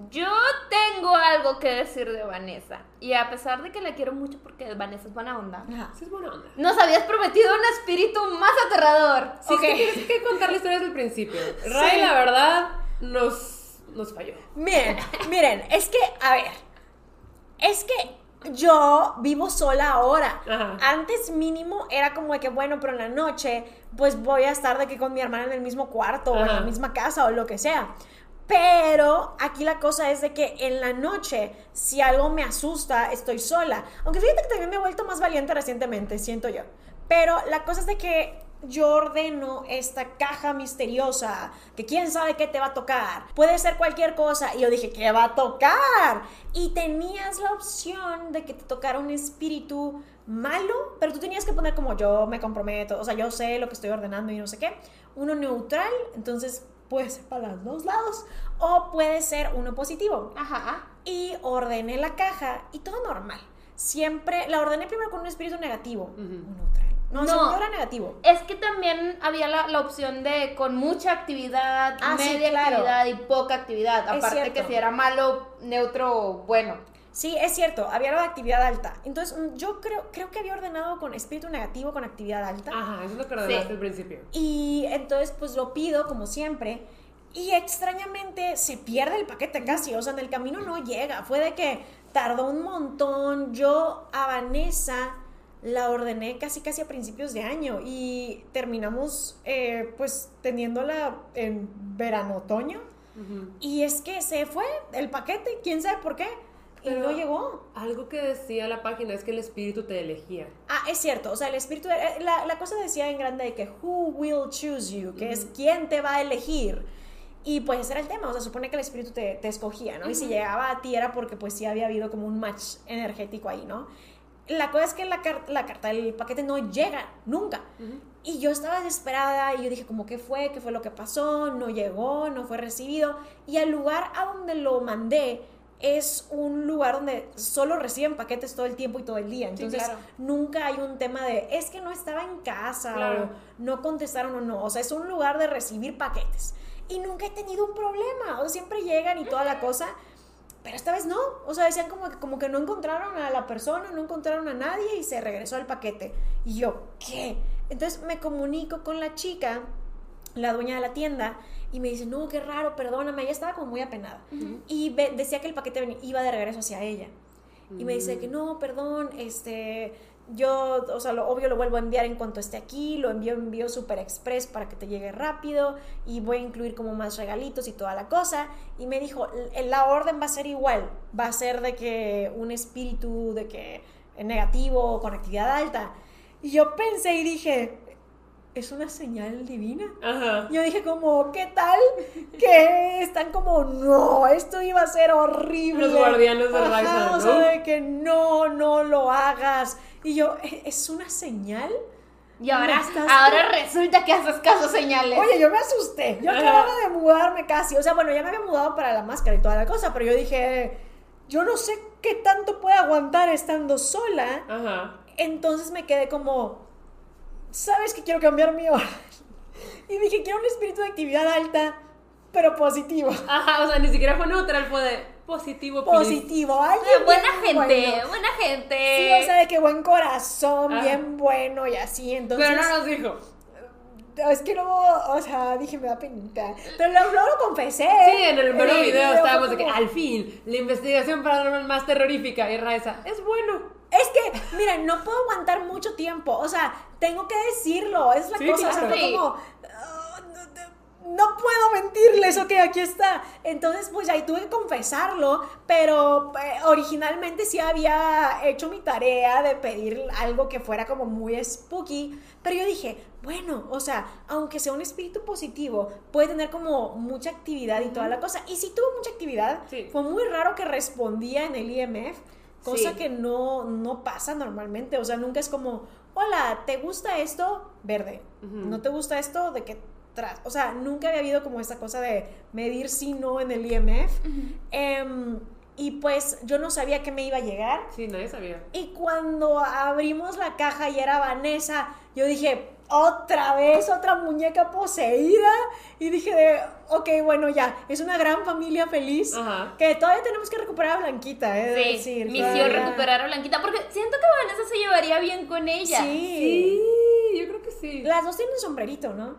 Yo tengo algo que decir de Vanessa. Y a pesar de que la quiero mucho porque Vanessa es buena onda. Ajá. Sí es buena onda. Nos habías prometido un espíritu más aterrador. Sí, Ok. es que tienes que contar la historia desde el principio. Ray, la verdad, nos, nos falló. Miren, miren, es que, a ver, es que yo vivo sola ahora. Ajá. Antes mínimo era como de que, bueno, pero en la noche, pues voy a estar de que con mi hermana en el mismo cuarto o en la misma casa o lo que sea. Pero aquí la cosa es de que en la noche, si algo me asusta, estoy sola. Aunque fíjate que también me he vuelto más valiente recientemente, siento yo. Pero la cosa es de que yo ordeno esta caja misteriosa, que quién sabe qué te va a tocar. Puede ser cualquier cosa. Y yo dije, ¿qué va a tocar? Y tenías la opción de que te tocara un espíritu malo, pero tú tenías que poner como yo me comprometo, o sea, yo sé lo que estoy ordenando y no sé qué. Uno neutral, entonces puede ser para los dos lados, o puede ser uno positivo Ajá. y ordené la caja y todo normal. siempre la ordené primero con un espíritu negativo. Neutral. No, No. yo era negativo. Es que también había la, la opción de con mucha actividad, Ah, sí, media claro. actividad y poca actividad. Aparte que si era malo, neutro, bueno. Sí, es cierto, había la de actividad alta. Entonces, mm, yo creo, creo que había ordenado con espíritu negativo con actividad alta. Ajá, eso es lo que ordenaste Sí. al principio. Y entonces, pues lo pido como siempre. Y extrañamente se pierde el paquete casi. O sea, en el camino no llega. Fue de que tardó un montón. Yo a Vanessa la ordené casi casi a principios de año. Y terminamos eh, pues teniéndola en verano-otoño. Y es que se fue el paquete, quién sabe por qué. Y no llegó. Algo que decía la página es que el espíritu te elegía. Ah, es cierto, o sea, el espíritu, eh, la, la cosa decía en grande de que who will choose you, que es quién te va a elegir. Y pues ese era el tema, o sea, supone que el espíritu te, te escogía, ¿no? Y si llegaba a ti era porque pues sí había habido como un match energético ahí, ¿no? La cosa es que la, car- la carta, el paquete no llega, nunca. Y yo estaba desesperada y yo dije como, ¿qué fue? ¿Qué fue lo que pasó? No llegó, no fue recibido. Y al lugar a donde lo mandé es un lugar donde solo reciben paquetes todo el tiempo y todo el día. Entonces claro. nunca hay un tema de, es que no estaba en casa Claro. o no contestaron o no. O sea, es un lugar de recibir paquetes. Y nunca he tenido un problema. O sea, siempre llegan y toda la cosa. Pero esta vez no. O sea, decían como que, como que no encontraron a la persona, no encontraron a nadie y se regresó el paquete. Y yo, ¿qué? Entonces me comunico con la chica, la dueña de la tienda, y me dice, no, qué raro, perdóname. Ella estaba como muy apenada. Y decía que el paquete iba de regreso hacia ella. Y me dice que no, perdón, este, yo, o sea, lo obvio lo vuelvo a enviar en cuanto esté aquí, lo envío, envío Super Express para que te llegue rápido y voy a incluir como más regalitos y toda la cosa. Y me dijo, "L- la orden va a ser igual, va a ser de que un espíritu de que negativo con actividad alta. Y yo pensé y dije, es una señal divina. Ajá. Yo dije como, ¿qué tal? Que están como, no, esto iba a ser horrible. Los guardianes de Ajá, Ryza, O sea, ¿no? de que no, no lo hagas. Y yo, "¿E- ¿es una señal? Y ahora, ahora resulta que haces caso señales. Oye, yo me asusté. Yo Ajá. acababa de mudarme casi. O sea, bueno, ya me había mudado para la máscara y toda la cosa, pero yo dije, yo no sé qué tanto puede aguantar estando sola. Ajá. Entonces me quedé como, ¿sabes que quiero cambiar mi hora? Y dije, quiero un espíritu de actividad alta, pero positivo. Ajá, o sea, ni siquiera fue neutral, fue de positivo. Positivo, alguien Ah, buena bien gente, bueno. buena gente. Sí, o sea, de que buen corazón, Ah. bien bueno y así, entonces... Pero no nos dijo. Es que luego, o sea, dije, me da penita. Pero luego lo confesé. Sí, en el mero video estábamos de que al fin, la investigación paranormal más terrorífica. Y Raiza, es bueno. Es que, miren, no puedo aguantar mucho tiempo. O sea, tengo que decirlo. Es la Sí, cosa. O sea, claro. fue Sí. como. "Ah, no, no- no puedo mentirles, ok, aquí está. Entonces, pues ahí tuve que confesarlo, pero eh, originalmente sí había hecho mi tarea de pedir algo que fuera como muy spooky, pero yo dije, bueno, o sea, aunque sea un espíritu positivo, puede tener como mucha actividad y toda la cosa. Y sí tuvo mucha actividad, Sí. fue muy raro que respondía en el IMF, cosa Sí. que no, no pasa normalmente, o sea, nunca es como, hola, ¿te gusta esto? Verde. ¿No te gusta esto? De que tras. O sea, nunca había habido como esta cosa de medir sí no en el IMF. Em, y pues yo no sabía que me iba a llegar. Sí, nadie sabía. Y cuando abrimos la caja y era Vanessa, yo dije, otra vez, otra muñeca poseída. Y dije, de, ok, bueno, ya, es una gran familia feliz. Ajá. Que todavía tenemos que recuperar a Blanquita, ¿eh? Sí, decir, misión todavía. recuperar a Blanquita, porque siento que Vanessa se llevaría bien con ella. Sí. Sí, yo creo que sí. Las dos tienen sombrerito, ¿no?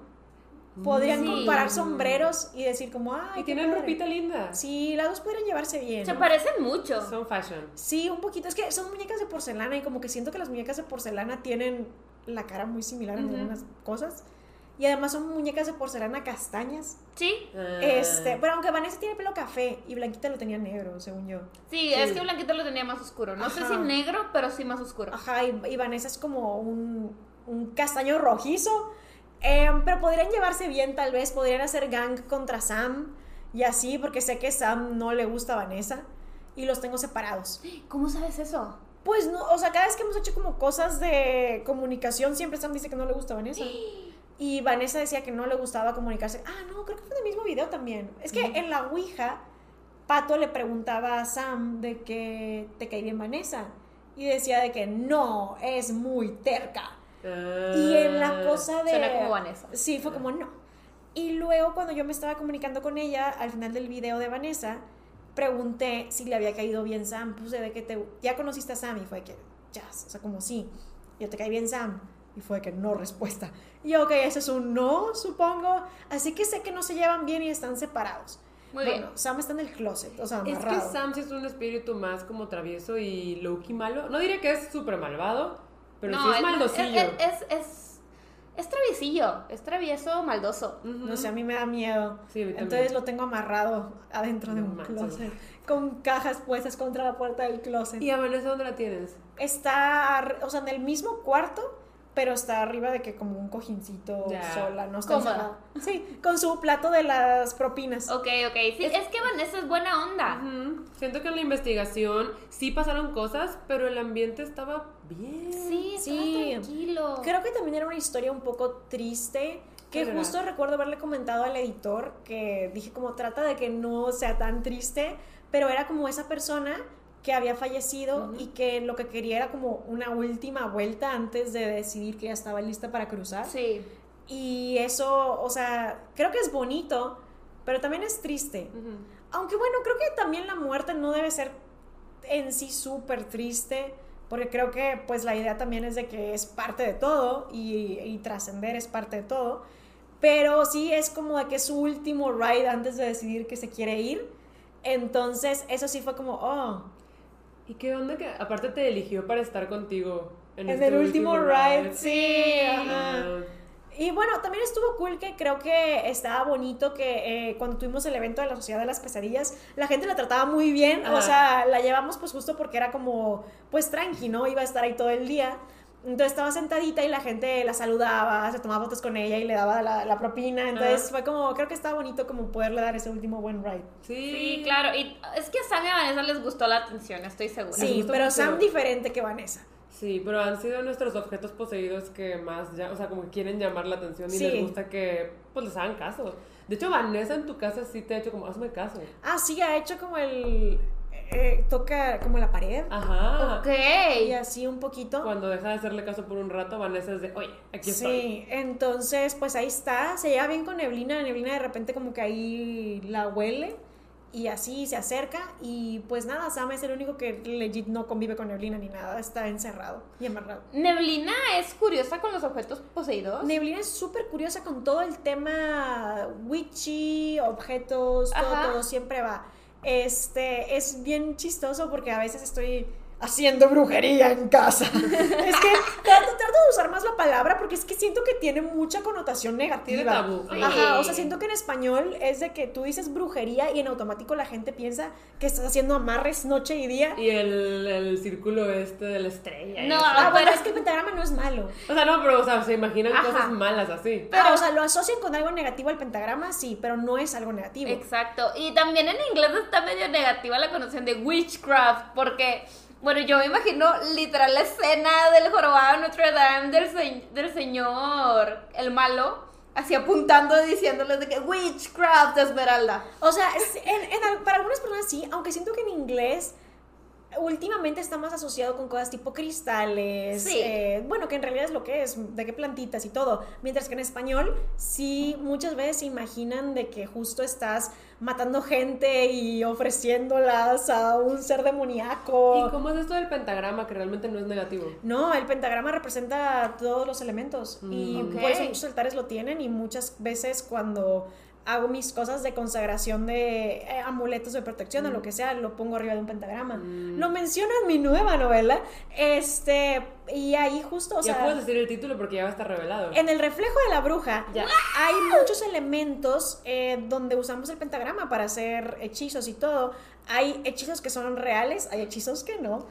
Podrían Sí. comparar sombreros y decir como, ay, Y qué tienen padre". ropita linda. Sí, las dos podrían llevarse bien. Se ¿no? parecen mucho. Son fashion. Sí, un poquito. Es que son muñecas de porcelana y como que siento que las muñecas de porcelana tienen la cara muy similar en algunas cosas. Y además son muñecas de porcelana castañas. Sí. Este, pero aunque Vanessa tiene pelo café y Blanquita lo tenía negro, según yo. sí, es que Blanquita lo tenía más oscuro. No sé Ajá. si negro, pero sí más oscuro. Ajá, y, y Vanessa es como un, un castaño rojizo. Em, pero podrían llevarse bien, tal vez. Podrían hacer gang contra Sam y así, porque sé que Sam no le gusta a Vanessa. Y los tengo separados. ¿Cómo sabes eso? Pues no, o sea, cada vez que hemos hecho como cosas de comunicación, siempre Sam dice que no le gusta a Vanessa. Y Vanessa decía que no le gustaba comunicarse. Ah, no, creo que fue en el mismo video también. Es que en la Ouija, Pato le preguntaba a Sam de que te cae bien Vanessa. y decía de que no, es muy terca. Y en la cosa de... Suena como Vanessa. Sí, fue como no. Y luego cuando yo me estaba comunicando con ella, al final del video de Vanessa, pregunté si le había caído bien Sam. Puse de que te, ya conociste a Sam y fue que, ya, o sea, como sí, yo te caí bien Sam. Y fue que no respuesta. Y yo, ok, eso es un no, supongo. Así que sé que no se llevan bien y están separados. Muy bueno, bien. Sam está en el closet, o sea, Es amarrado. que Sam sí es un espíritu más como travieso y low-key malo. No diré que es súper malvado, pero sí es maldosillo. Es, es, es, es traviesillo, es travieso maldoso. No sé, a mí me da miedo. Sí. Entonces lo tengo amarrado adentro de un manches. closet. Con cajas puestas contra la puerta del closet. ¿Y a Vanessa dónde la tienes? Está, o sea, en el mismo cuarto, pero está arriba de que como un cojincito Ya. sola, no está Cómoda. Sí, con su plato de las propinas. Ok, ok. Sí, es, que Vanessa es buena onda. Siento que en la investigación sí pasaron cosas, pero el ambiente estaba bien. Sí, estaba Sí. tranquilo. Creo que también era una historia un poco triste. Que justo recuerdo haberle comentado al editor que dije como trata de que no sea tan triste, pero era como esa persona que había fallecido y que lo que quería era como una última vuelta antes de decidir que ya estaba lista para cruzar. Sí. Y eso, o sea, creo que es bonito, pero también es triste. Aunque bueno, creo que también la muerte no debe ser en sí súper triste, porque creo que pues la idea también es de que es parte de todo y, y trascender es parte de todo. Pero sí es como de que es su último ride antes de decidir que se quiere ir. Entonces, eso sí fue como, oh, ¿Y qué onda que aparte te eligió para estar contigo en, en este el último ride, sí. ajá. Y bueno, también estuvo cool que creo que estaba bonito que eh, cuando tuvimos el evento de la Sociedad de las Pesadillas, la gente la trataba muy bien, o sea, la llevamos pues justo porque era como, pues tranqui, ¿no? Iba a estar ahí todo el día. Entonces estaba sentadita y la gente la saludaba, se tomaba fotos con ella y le daba la, la propina. Entonces Ajá. fue como, creo que estaba bonito como poderle dar ese último buen ride. sí. Sí, claro. Y es que a Sam y a Vanessa les gustó la atención, estoy segura. Sí, pero mucho. Sam diferente que Vanessa. Sí, pero han sido nuestros objetos poseídos que más, ya, o sea, como que quieren llamar la atención y Sí. les gusta que, pues, les hagan caso. De hecho, Vanessa en tu casa sí te ha hecho como, hazme caso. Ah, sí, ha hecho como el... eh, toca como la pared Ajá. Ok. y así un poquito. Cuando deja de hacerle caso por un rato, Vanessa es de, oye, aquí estoy. Sí, entonces pues ahí está, se lleva bien con Neblina, Neblina de repente como que ahí la huele y así se acerca y pues nada, Sam es el único que legit no convive con Neblina ni nada, está encerrado y amarrado. Neblina es curiosa con los objetos poseídos. Neblina es súper curiosa con todo el tema witchy, objetos, todo, todo siempre va. Este, es bien chistoso porque a veces estoy haciendo brujería en casa. es que trato, trato de usar más la palabra porque es que siento que tiene mucha connotación negativa. Tiene tabú. Sí. Ajá, o sea, siento que en español es de que tú dices brujería y en automático la gente piensa que estás haciendo amarres noche y día. Y el, el círculo este de la estrella. No. Ah, bueno, es que el pentagrama no es malo. O sea, no, pero, o sea, se imaginan Ajá. cosas malas así. Pero, o sea, lo asocian con algo negativo al pentagrama, sí, pero no es algo negativo. Exacto. Y también en inglés está medio negativa la connotación de witchcraft, porque, bueno, yo me imagino literal la escena del jorobado de Notre Dame del, se- del señor, el malo, así apuntando, diciéndoles de que witchcraft, Esmeralda. O sea, para algunas personas sí, aunque siento que en inglés últimamente está más asociado con cosas tipo cristales, Sí. eh, bueno, que en realidad es lo que es, de qué plantitas y todo, mientras que en español sí muchas veces se imaginan de que justo estás matando gente y ofreciéndolas a un ser demoníaco. ¿Y cómo es esto del pentagrama que realmente no es negativo? No, el pentagrama representa todos los elementos y Mm. por eso Ok. muchos altares lo tienen y muchas veces cuando hago mis cosas de consagración de eh, amuletos de protección o lo que sea, lo pongo arriba de un pentagrama. Mm. Lo menciono en mi nueva novela, este, y ahí justo, o ya sea, puedes decir el título porque ya va a estar revelado. en el reflejo de la bruja Ya. hay muchos elementos eh, donde usamos el pentagrama para hacer hechizos y todo. Hay hechizos que son reales, hay hechizos que no.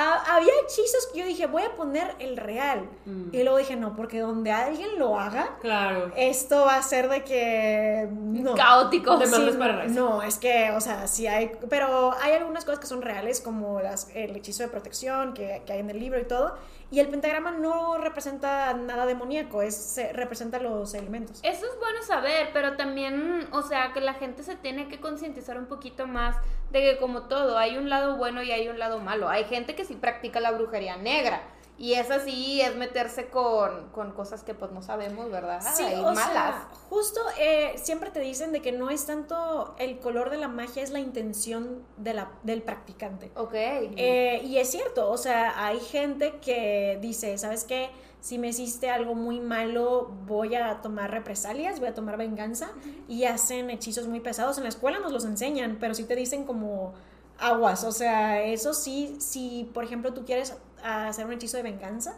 Ah, había hechizos que yo dije, voy a poner el real. Mm. Y luego dije, no, porque donde alguien lo haga, Claro. esto va a ser de que... No. Caótico. Sí, para no, es que, o sea, sí hay, pero hay algunas cosas que son reales, como las, el hechizo de protección que, que hay en el libro y todo, y el pentagrama no representa nada demoníaco, es, se- representa los elementos. Eso es bueno saber, pero también, o sea, que la gente se tiene que concientizar un poquito más de que como todo, hay un lado bueno y hay un lado malo. Hay gente que sí practica la brujería negra. Y esa sí es meterse con, con cosas que pues no sabemos, ¿verdad? Sí, y o malas. sea, justo eh, siempre te dicen de que no es tanto el color de la magia, es la intención de la, del practicante. Ok. Eh, y es cierto, o sea, hay gente que dice, ¿sabes qué? Si me hiciste algo muy malo, voy a tomar represalias, voy a tomar venganza y hacen hechizos muy pesados. En la escuela nos los enseñan, pero sí te dicen como aguas, o sea, eso sí, si por ejemplo tú quieres hacer un hechizo de venganza,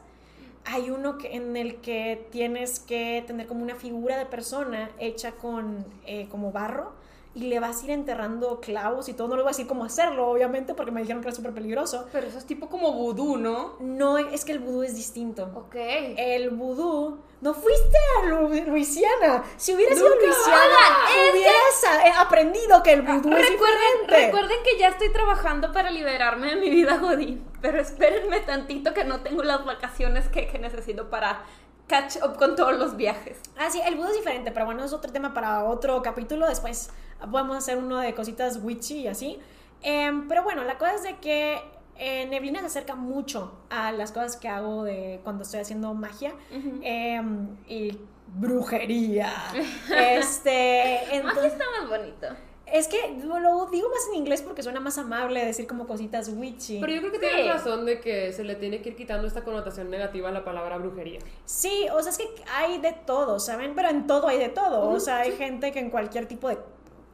hay uno que, en el que tienes que tener como una figura de persona hecha con eh, como barro y le vas a ir enterrando clavos y todo. No le voy a decir cómo hacerlo, obviamente, porque me dijeron que era súper peligroso. Pero eso es tipo como vudú, ¿no? No, es que el vudú es distinto. Ok. El vudú. No fuiste a Lu- Luisiana. Si hubieras ido a. Luisiana, hubieras eh, aprendido que el vudú es Recuerden, diferente. recuerden que ya estoy trabajando para liberarme de mi vida godín, pero espérenme tantito que no tengo las vacaciones que, que necesito para catch up con todos los viajes. Ah, sí, el vudú es diferente, pero bueno, es otro tema para otro capítulo. Después podemos hacer uno de cositas witchy y así. Em, pero bueno, la cosa es de que eh, Neblina se acerca mucho a las cosas que hago de cuando estoy haciendo magia em, y brujería. este, Magia entonces, está más bonito. es que lo digo más en inglés porque suena más amable decir como cositas witchy. Pero yo creo que Sí. tienes razón de que se le tiene que ir quitando esta connotación negativa a la palabra brujería. Sí, o sea, es que hay de todo, ¿saben? Pero en todo hay de todo. O sea, hay sí. gente que en cualquier tipo de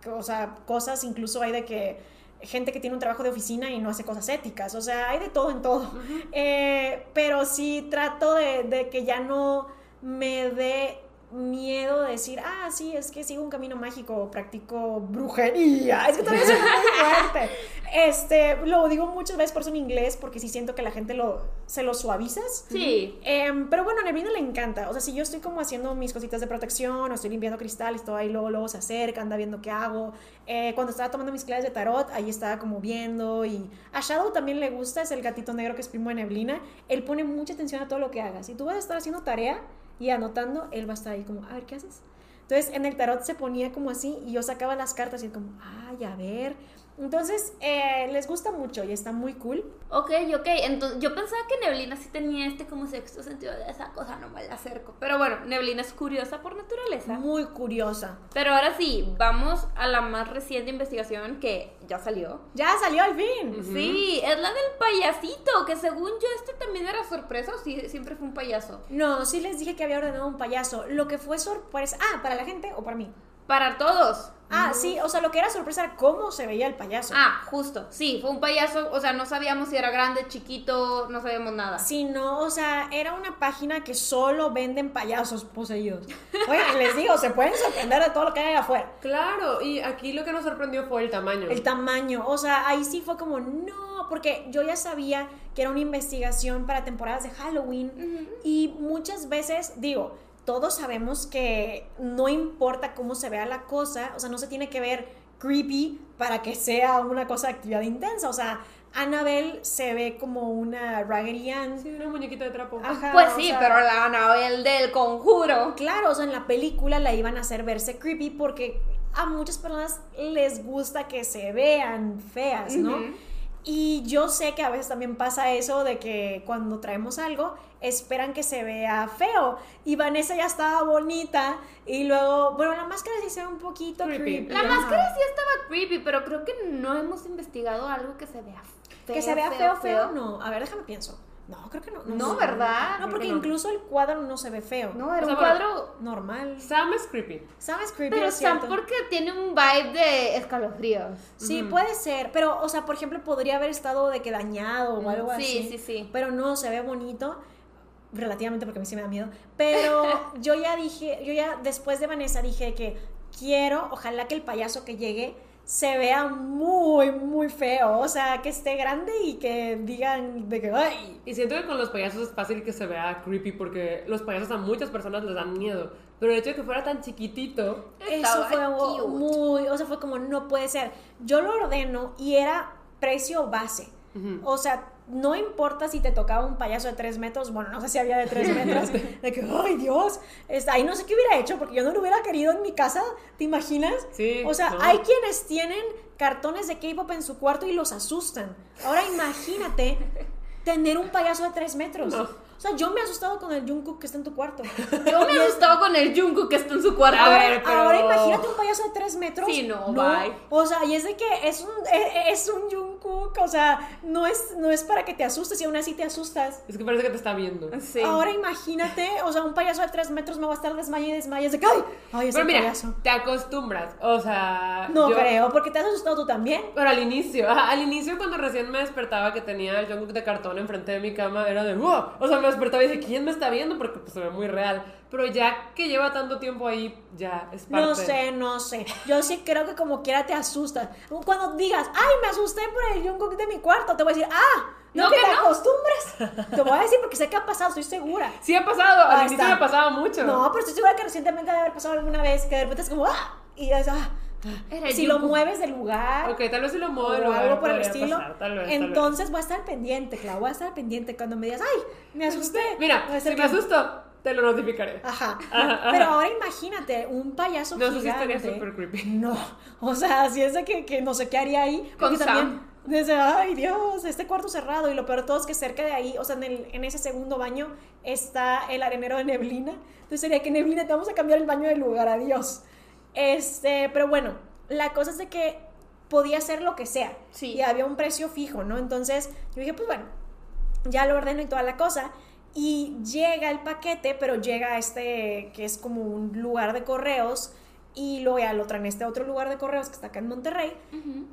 o sea, cosas, incluso hay de que gente que tiene un trabajo de oficina y no hace cosas éticas. O sea, hay de todo en todo. Eh, pero sí trato de, de que ya no me dé miedo de decir, ah, sí, es que sigo un camino mágico, practico brujería. Es que todavía es muy fuerte. Este, lo digo muchas veces por eso en inglés, porque sí siento que la gente lo, se lo suavizas. Sí. Em, pero bueno, a Neblina le encanta. O sea, si yo estoy como haciendo mis cositas de protección o estoy limpiando cristales, todo ahí, luego, luego se acerca, anda viendo qué hago. Eh, cuando estaba tomando mis clases de tarot, ahí estaba como viendo. Y a Shadow también le gusta, es el gatito negro que es primo de Neblina. Él pone mucha atención a todo lo que hagas. Si tú vas a estar haciendo tarea y anotando, él va a estar ahí como, a ver, ¿qué haces? Entonces en el tarot se ponía como así y yo sacaba las cartas y como, ay, a ver. Entonces eh, les gusta mucho y está muy cool. Ok, ok. Entonces, yo pensaba que Neblina sí tenía este como sexto sentido de esa cosa, no me la acerco. Pero bueno, Neblina es curiosa por naturaleza. Muy curiosa. Pero ahora sí, vamos a la más reciente investigación que ya salió. Ya salió al fin. Sí, es la del payasito, que según yo este también era sorpresa o sí, siempre fue un payaso. No, sí les dije que había ordenado un payaso. Lo que fue sorpresa. Ah, ¿para la gente o para mí? Para todos. Ah, sí, o sea, lo que era sorpresa era cómo se veía el payaso. Ah, justo. Sí, fue un payaso, o sea, no sabíamos si era grande, chiquito, no sabíamos nada. Sí, no, o sea, era una página que solo venden payasos poseídos. Oigan, les digo, se pueden sorprender de todo lo que hay afuera. Claro, y aquí lo que nos sorprendió fue el tamaño. El tamaño, o sea, ahí sí fue como, no, porque yo ya sabía que era una investigación para temporadas de Halloween y muchas veces, digo, todos sabemos que no importa cómo se vea la cosa, o sea, no se tiene que ver creepy para que sea una cosa de actividad intensa, o sea, Annabelle se ve como una Raggedy Ann. Sí, una muñequita de trapo. Ajá, Pues o sí, sea, pero la Anabel del conjuro. Claro, o sea, en la película la iban a hacer verse creepy porque a muchas personas les gusta que se vean feas, ¿no? Y yo sé que a veces también pasa eso de que cuando traemos algo esperan que se vea feo. Y Vanessa ya estaba bonita y luego, bueno, la máscara sí se ve un poquito Creepy. creepy. La ajá. máscara sí estaba creepy, pero creo que no hemos investigado algo que se vea feo. Que se vea feo, feo, no. A ver, déjame pienso. No, creo que no. No, sé. ¿verdad? No, porque no. incluso el cuadro no se ve feo. No, era O sea, un cuadro. Normal. Sam es creepy. ¿Sabes creepy? Pero es Sam, cierto. porque tiene un vibe de escalofríos. Sí, puede ser, pero, o sea, por ejemplo, podría haber estado de que dañado o algo Sí, así. sí, sí. Pero no, se ve bonito, relativamente porque a mí sí me da miedo. Pero yo ya dije, yo ya después de Vanessa dije que quiero, ojalá que el payaso que llegue se vea muy, muy feo. O sea, que esté grande y que digan de que, ¡ay! Y siento que con los payasos es fácil que se vea creepy porque los payasos a muchas personas les dan miedo. Pero el hecho de que fuera tan chiquitito, Eso fue cute. muy, o sea, fue como no puede ser. Yo lo ordeno y era precio base. O sea, no importa si te tocaba un payaso de tres metros, bueno, no sé si había de tres metros, de que, ay Dios, ahí no sé qué hubiera hecho, porque yo no lo hubiera querido en mi casa, ¿te imaginas? Sí, O sea, no. hay quienes tienen cartones de K-pop en su cuarto y los asustan. Ahora imagínate tener un payaso de tres metros. No. O sea, yo me he asustado con el Jungkook que está en tu cuarto. Yo me he asustado con el Jungkook que está en su cuarto. A ver, pero- ahora imagínate un payaso de tres metros. Sí, no, bye. O sea, y es de que es un, es, es un Jungkook. O sea, no es, no es para que te asustes y aún así te asustas. Es que parece que te está viendo. Sí. Ahora imagínate, o sea, un payaso de tres metros me va a estar desmaya y desmaya. Es de que, ay, ay, ese Pero mira, payaso. te acostumbras. O sea. No yo- creo, porque te has asustado tú también. Pero al inicio, ajá, al inicio cuando recién me despertaba que tenía el Jungkook de cartón enfrente de mi cama, era de wow. O sea, me despertaba y dije, ¿quién me está viendo? Porque pues se ve muy real. Pero ya que lleva tanto tiempo ahí, ya es parte. No sé, no sé. Yo sí creo que como quiera te asustas. Cuando digas, ay, me asusté por el Jungkook de mi cuarto, te voy a decir, ah, no, No, que, que te no. acostumbres. Te voy a decir porque sé que ha pasado, estoy segura. Sí ha pasado, al inicio me pasaba mucho. No, pero estoy segura que recientemente debe haber pasado alguna vez que de repente es como, ah, y es, ah. Era Si lo mueves del lugar. Ok, tal vez si lo o muevo del lugar algo por el estilo. pasar, tal vez, tal vez. Entonces voy a estar pendiente, Clau. Voy a estar pendiente cuando me digas, ay, me asusté. Mira, si estar me que- asusto, te lo notificaré. Ajá. Ajá, ajá. Pero ahora imagínate, un payaso No, eso sí gigante. estaría súper creepy. No, o sea, si es de que, que no sé qué haría ahí. Con Sam. también, desde, ay Dios, este cuarto cerrado. Y lo peor de todo es que cerca de ahí, o sea, en, el, en ese segundo baño está el arenero de Neblina. Entonces sería que Neblina, te vamos a cambiar el baño de lugar, adiós. Este, pero bueno, la cosa es de que podía ser lo que sea. Sí. Y había un precio fijo, ¿no? Entonces yo dije, pues bueno, ya lo ordeno y toda la cosa. Y llega el paquete, pero llega a este, que es como un lugar de correos, y luego ya lo traen a este otro lugar de correos que está acá en Monterrey,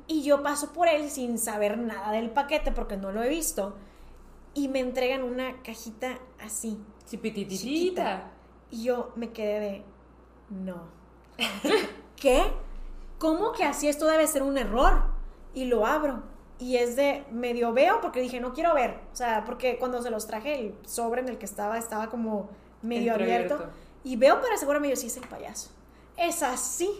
y yo paso por él sin saber nada del paquete porque no lo he visto, y me entregan una cajita así, Chipititita. y yo me quedé de, no. ¿Qué? ¿Cómo que así esto debe ser un error? Y lo abro. Y es de medio veo porque dije, no quiero ver. O sea, porque cuando se los traje, el sobre en el que estaba estaba como medio abierto. Y veo para asegurarme, yo sí es el payaso. Es así.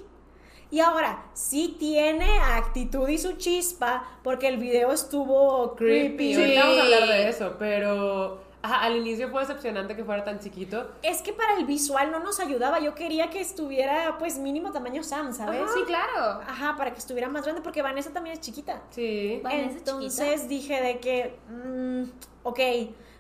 Y ahora, sí tiene actitud y su chispa porque el video estuvo Creepy. Ahorita vamos a hablar de eso, pero ajá, al inicio fue decepcionante que fuera tan chiquito. Es que para el visual no nos ayudaba. Yo quería que estuviera, pues, mínimo tamaño Sam, ¿sabes? Sí, claro. Ajá, para que estuviera más grande, porque Vanessa también es chiquita. Sí. Vanessa es Entonces dije de que, mm, ok,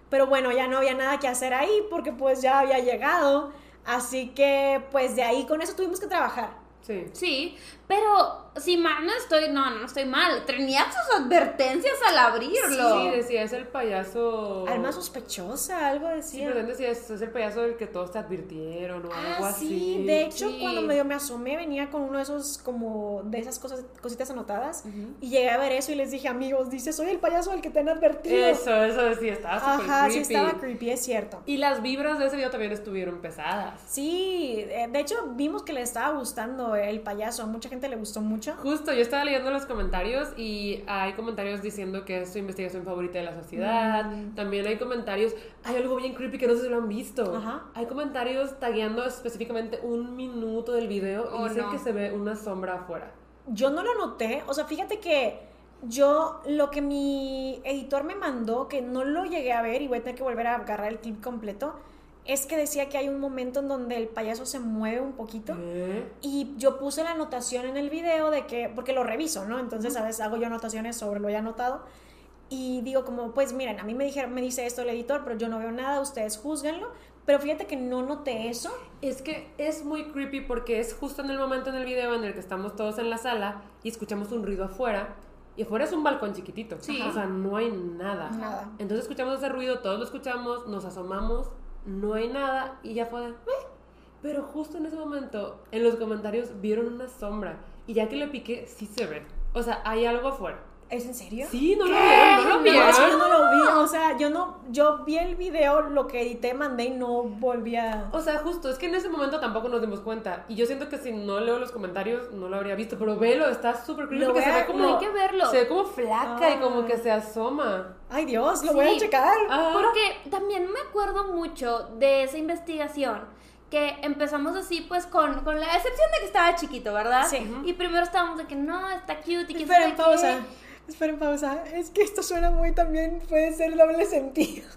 pero bueno, ya no había nada que hacer ahí porque pues ya había llegado. Así que pues de ahí con eso tuvimos que trabajar. Sí. Sí, pero si mal no estoy, no, no estoy mal. Tenía sus advertencias al abrirlo. Sí, decía, es el payaso. Alma sospechosa, algo Sí, decía. pero decía, es, es el payaso del que todos te advirtieron o algo Ah, así. sí, de hecho Sí. cuando medio me asomé venía con uno de esos como de esas cosas cositas anotadas y llegué a ver eso y les dije amigos dice soy el payaso del que te han advertido Eso, eso decía, estaba súper ajá creepy. sí estaba creepy es cierto Y las vibras de ese video también estuvieron pesadas. Sí, eh, de hecho vimos que le estaba gustando el payaso, a mucha gente le gustó mucho. Justo, yo estaba leyendo los comentarios y hay comentarios diciendo que es su investigación favorita de la sociedad. Mm. También hay comentarios, hay algo bien creepy que no sé si lo han visto. Ajá. Hay comentarios tagueando específicamente un minuto del video y Oh, dicen no. que se ve una sombra afuera. Yo no lo noté, o sea, fíjate que yo lo que mi editor me mandó, que no lo llegué a ver y voy a tener que volver a agarrar el clip completo, es que decía que hay un momento en donde el payaso se mueve un poquito. ¿Eh? Y yo puse la anotación en el video de que, porque lo reviso, ¿no? Entonces a veces hago yo anotaciones sobre lo ya anotado. Y digo como, pues miren, a mí me, dijeron, me dice esto el editor, pero yo no veo nada, ustedes juzguenlo. Pero fíjate que no noté eso. Es que es muy creepy porque es justo en el momento en el video en el que estamos todos en la sala y escuchamos un ruido afuera. Y afuera es un balcón chiquitito. Sí. O sea, no hay nada. Nada. Entonces escuchamos ese ruido, todos lo escuchamos, nos asomamos, no hay nada y ya fue. Pero justo en ese momento, en los comentarios vieron una sombra y ya que le piqué, sí se ve. O sea, hay algo afuera. ¿Es en serio? Sí, no lo vieron, no lo No, eso yo vieron. no lo vi, o sea, yo no, yo vi el video, lo que edité, mandé y no volví a... O sea, justo, es que en ese momento tampoco nos dimos cuenta. Y yo siento que si no leo los comentarios, no lo habría visto. Pero velo, está súper creepy Lo porque se ve como. hay que verlo. Se ve como flaca y como Ah. que se asoma. Ay Dios, lo voy a checar. Ah. Porque también me acuerdo mucho de esa investigación que empezamos así pues con, con la excepción de que estaba chiquito, ¿verdad? Sí. Y primero estábamos de que no, está cute y que Esperen, pausa. Esperen, pausa. Es que esto suena muy también, puede ser doble sentido.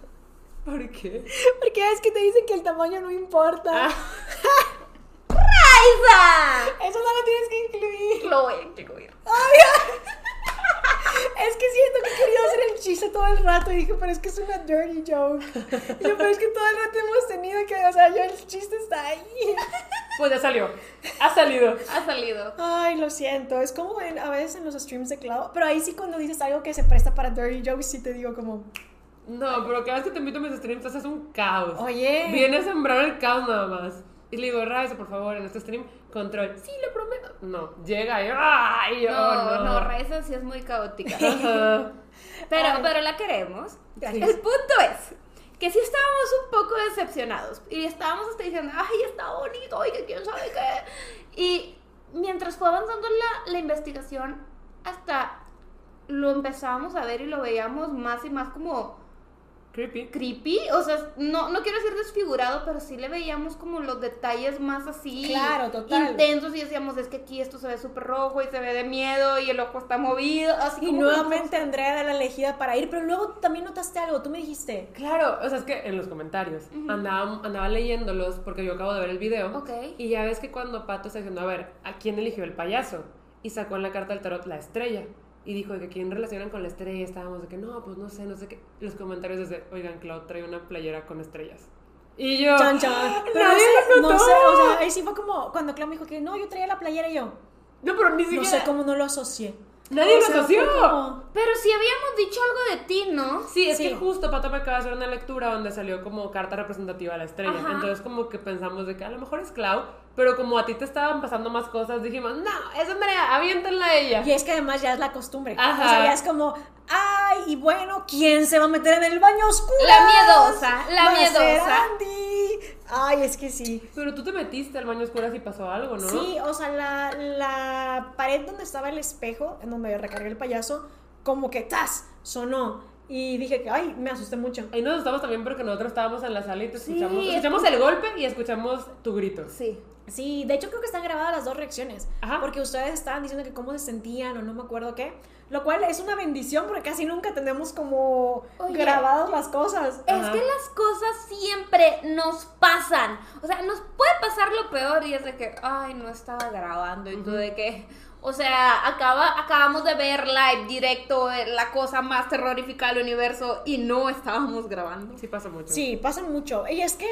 ¿Por qué? Porque es que te dicen que el tamaño no importa. ¡Raiza! Eso no lo tienes que incluir. Lo voy a incluir. Es que siento que quería hacer el chiste todo el rato y dije, pero es que es una dirty joke. Y yo, pero es que todo el rato hemos tenido que, o sea, ya el chiste está ahí. Pues ya salió. Ha salido. Ha salido. Ay, lo siento. Es como en- a veces en los streams de Cloud. Pero ahí sí cuando dices algo que se presta para dirty jokes, sí te digo como, No, pero cada vez que te invito a mis streams haces un caos. oye. Viene a sembrar el caos nada más. Y le digo, Raiza, por favor, en este stream, control. Sí, lo prometo. No, llega y. ¡Ay! yo, No, no, no, Raiza sí es muy caótica. Pero, Ay. pero la queremos. Gracias. El punto es que sí estábamos un poco decepcionados. Y estábamos hasta diciendo, ay, está bonito, y que quién sabe qué. Y mientras fue avanzando la, la investigación, hasta lo empezábamos a ver y lo veíamos más y más como Creepy. creepy. O sea, no, no quiero decir desfigurado, pero sí le veíamos como los detalles más así. Claro, total. Intensos y decíamos, es que aquí esto se ve súper rojo y se ve de miedo y el ojo está movido. Así Y como nuevamente Andrea era la elegida para ir, pero luego también notaste algo, tú me dijiste. Claro, o sea, es que en los comentarios andaba, andaba leyéndolos porque yo acabo de ver el video. Ok. Y ya ves que cuando Pato está diciendo, a ver, ¿a quién eligió el payaso? Y sacó en la carta del tarot la estrella. Y dijo de que quién relacionan con la estrella. Estábamos de que no, pues no sé, no sé qué. Los comentarios desde, oigan, Cloud trae una playera con estrellas. Y yo. Chan, chan. Pero ¡Nadie no sé, lo no sé, o sea, ahí sí fue como cuando Clau me dijo que no, yo traía la playera y yo. No, pero ni No siquiera. sé cómo no lo asocié. Nadie O lo asoció. como- Pero si habíamos dicho algo de ti, ¿no? Sí, es Sí. que justo Pato me acaba de hacer una lectura donde salió como carta representativa a la estrella. Ajá. Entonces como que pensamos de que a lo mejor es Clau, pero como a ti te estaban pasando más cosas, dijimos, no, es Andrea, aviéntenla a ella. Y es que además ya es la costumbre. Ajá. O sea, ya es como, ay, y bueno, ¿quién se va a meter en el baño oscuro? La miedosa, la Va a ser miedosa. Andy. Ay, es que sí. Pero tú te metiste al baño oscuro y pasó algo, ¿no? Sí, o sea, la, la pared donde estaba el espejo, en donde recargué el payaso, como que ¡tas! sonó. Y dije que, ay, me asusté mucho. Ahí nos asustamos también porque nosotros estábamos en la sala y te Sí, escuchamos. es escuchamos el golpe y escuchamos tu grito. Sí. Sí, de hecho creo que están grabadas las dos reacciones. Ajá. Porque ustedes estaban diciendo que cómo se sentían o no me acuerdo qué. Lo cual es una bendición porque casi nunca tenemos como Oye. grabadas las cosas. Es Ajá. que las cosas siempre nos pasan. O sea, nos puede pasar lo peor y es de que, ay, no estaba grabando. Y tú de que, o sea, acaba, acabamos de ver live directo eh, la cosa más terrorífica del universo y no estábamos grabando. Sí pasa mucho. Sí, pasa mucho. Y es que,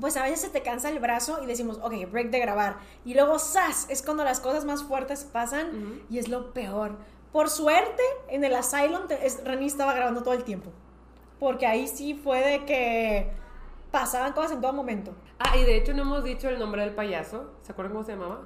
pues a veces se te cansa el brazo y decimos, ok, break de grabar. Y luego, ¡zas! Es cuando las cosas más fuertes pasan Ujú. y es lo peor. Por suerte, en el Asylum, es- Rani estaba grabando todo el tiempo. Porque ahí sí fue de que pasaban cosas en todo momento. Ah, y de hecho no hemos dicho el nombre del payaso. ¿Se acuerdan cómo se llamaba?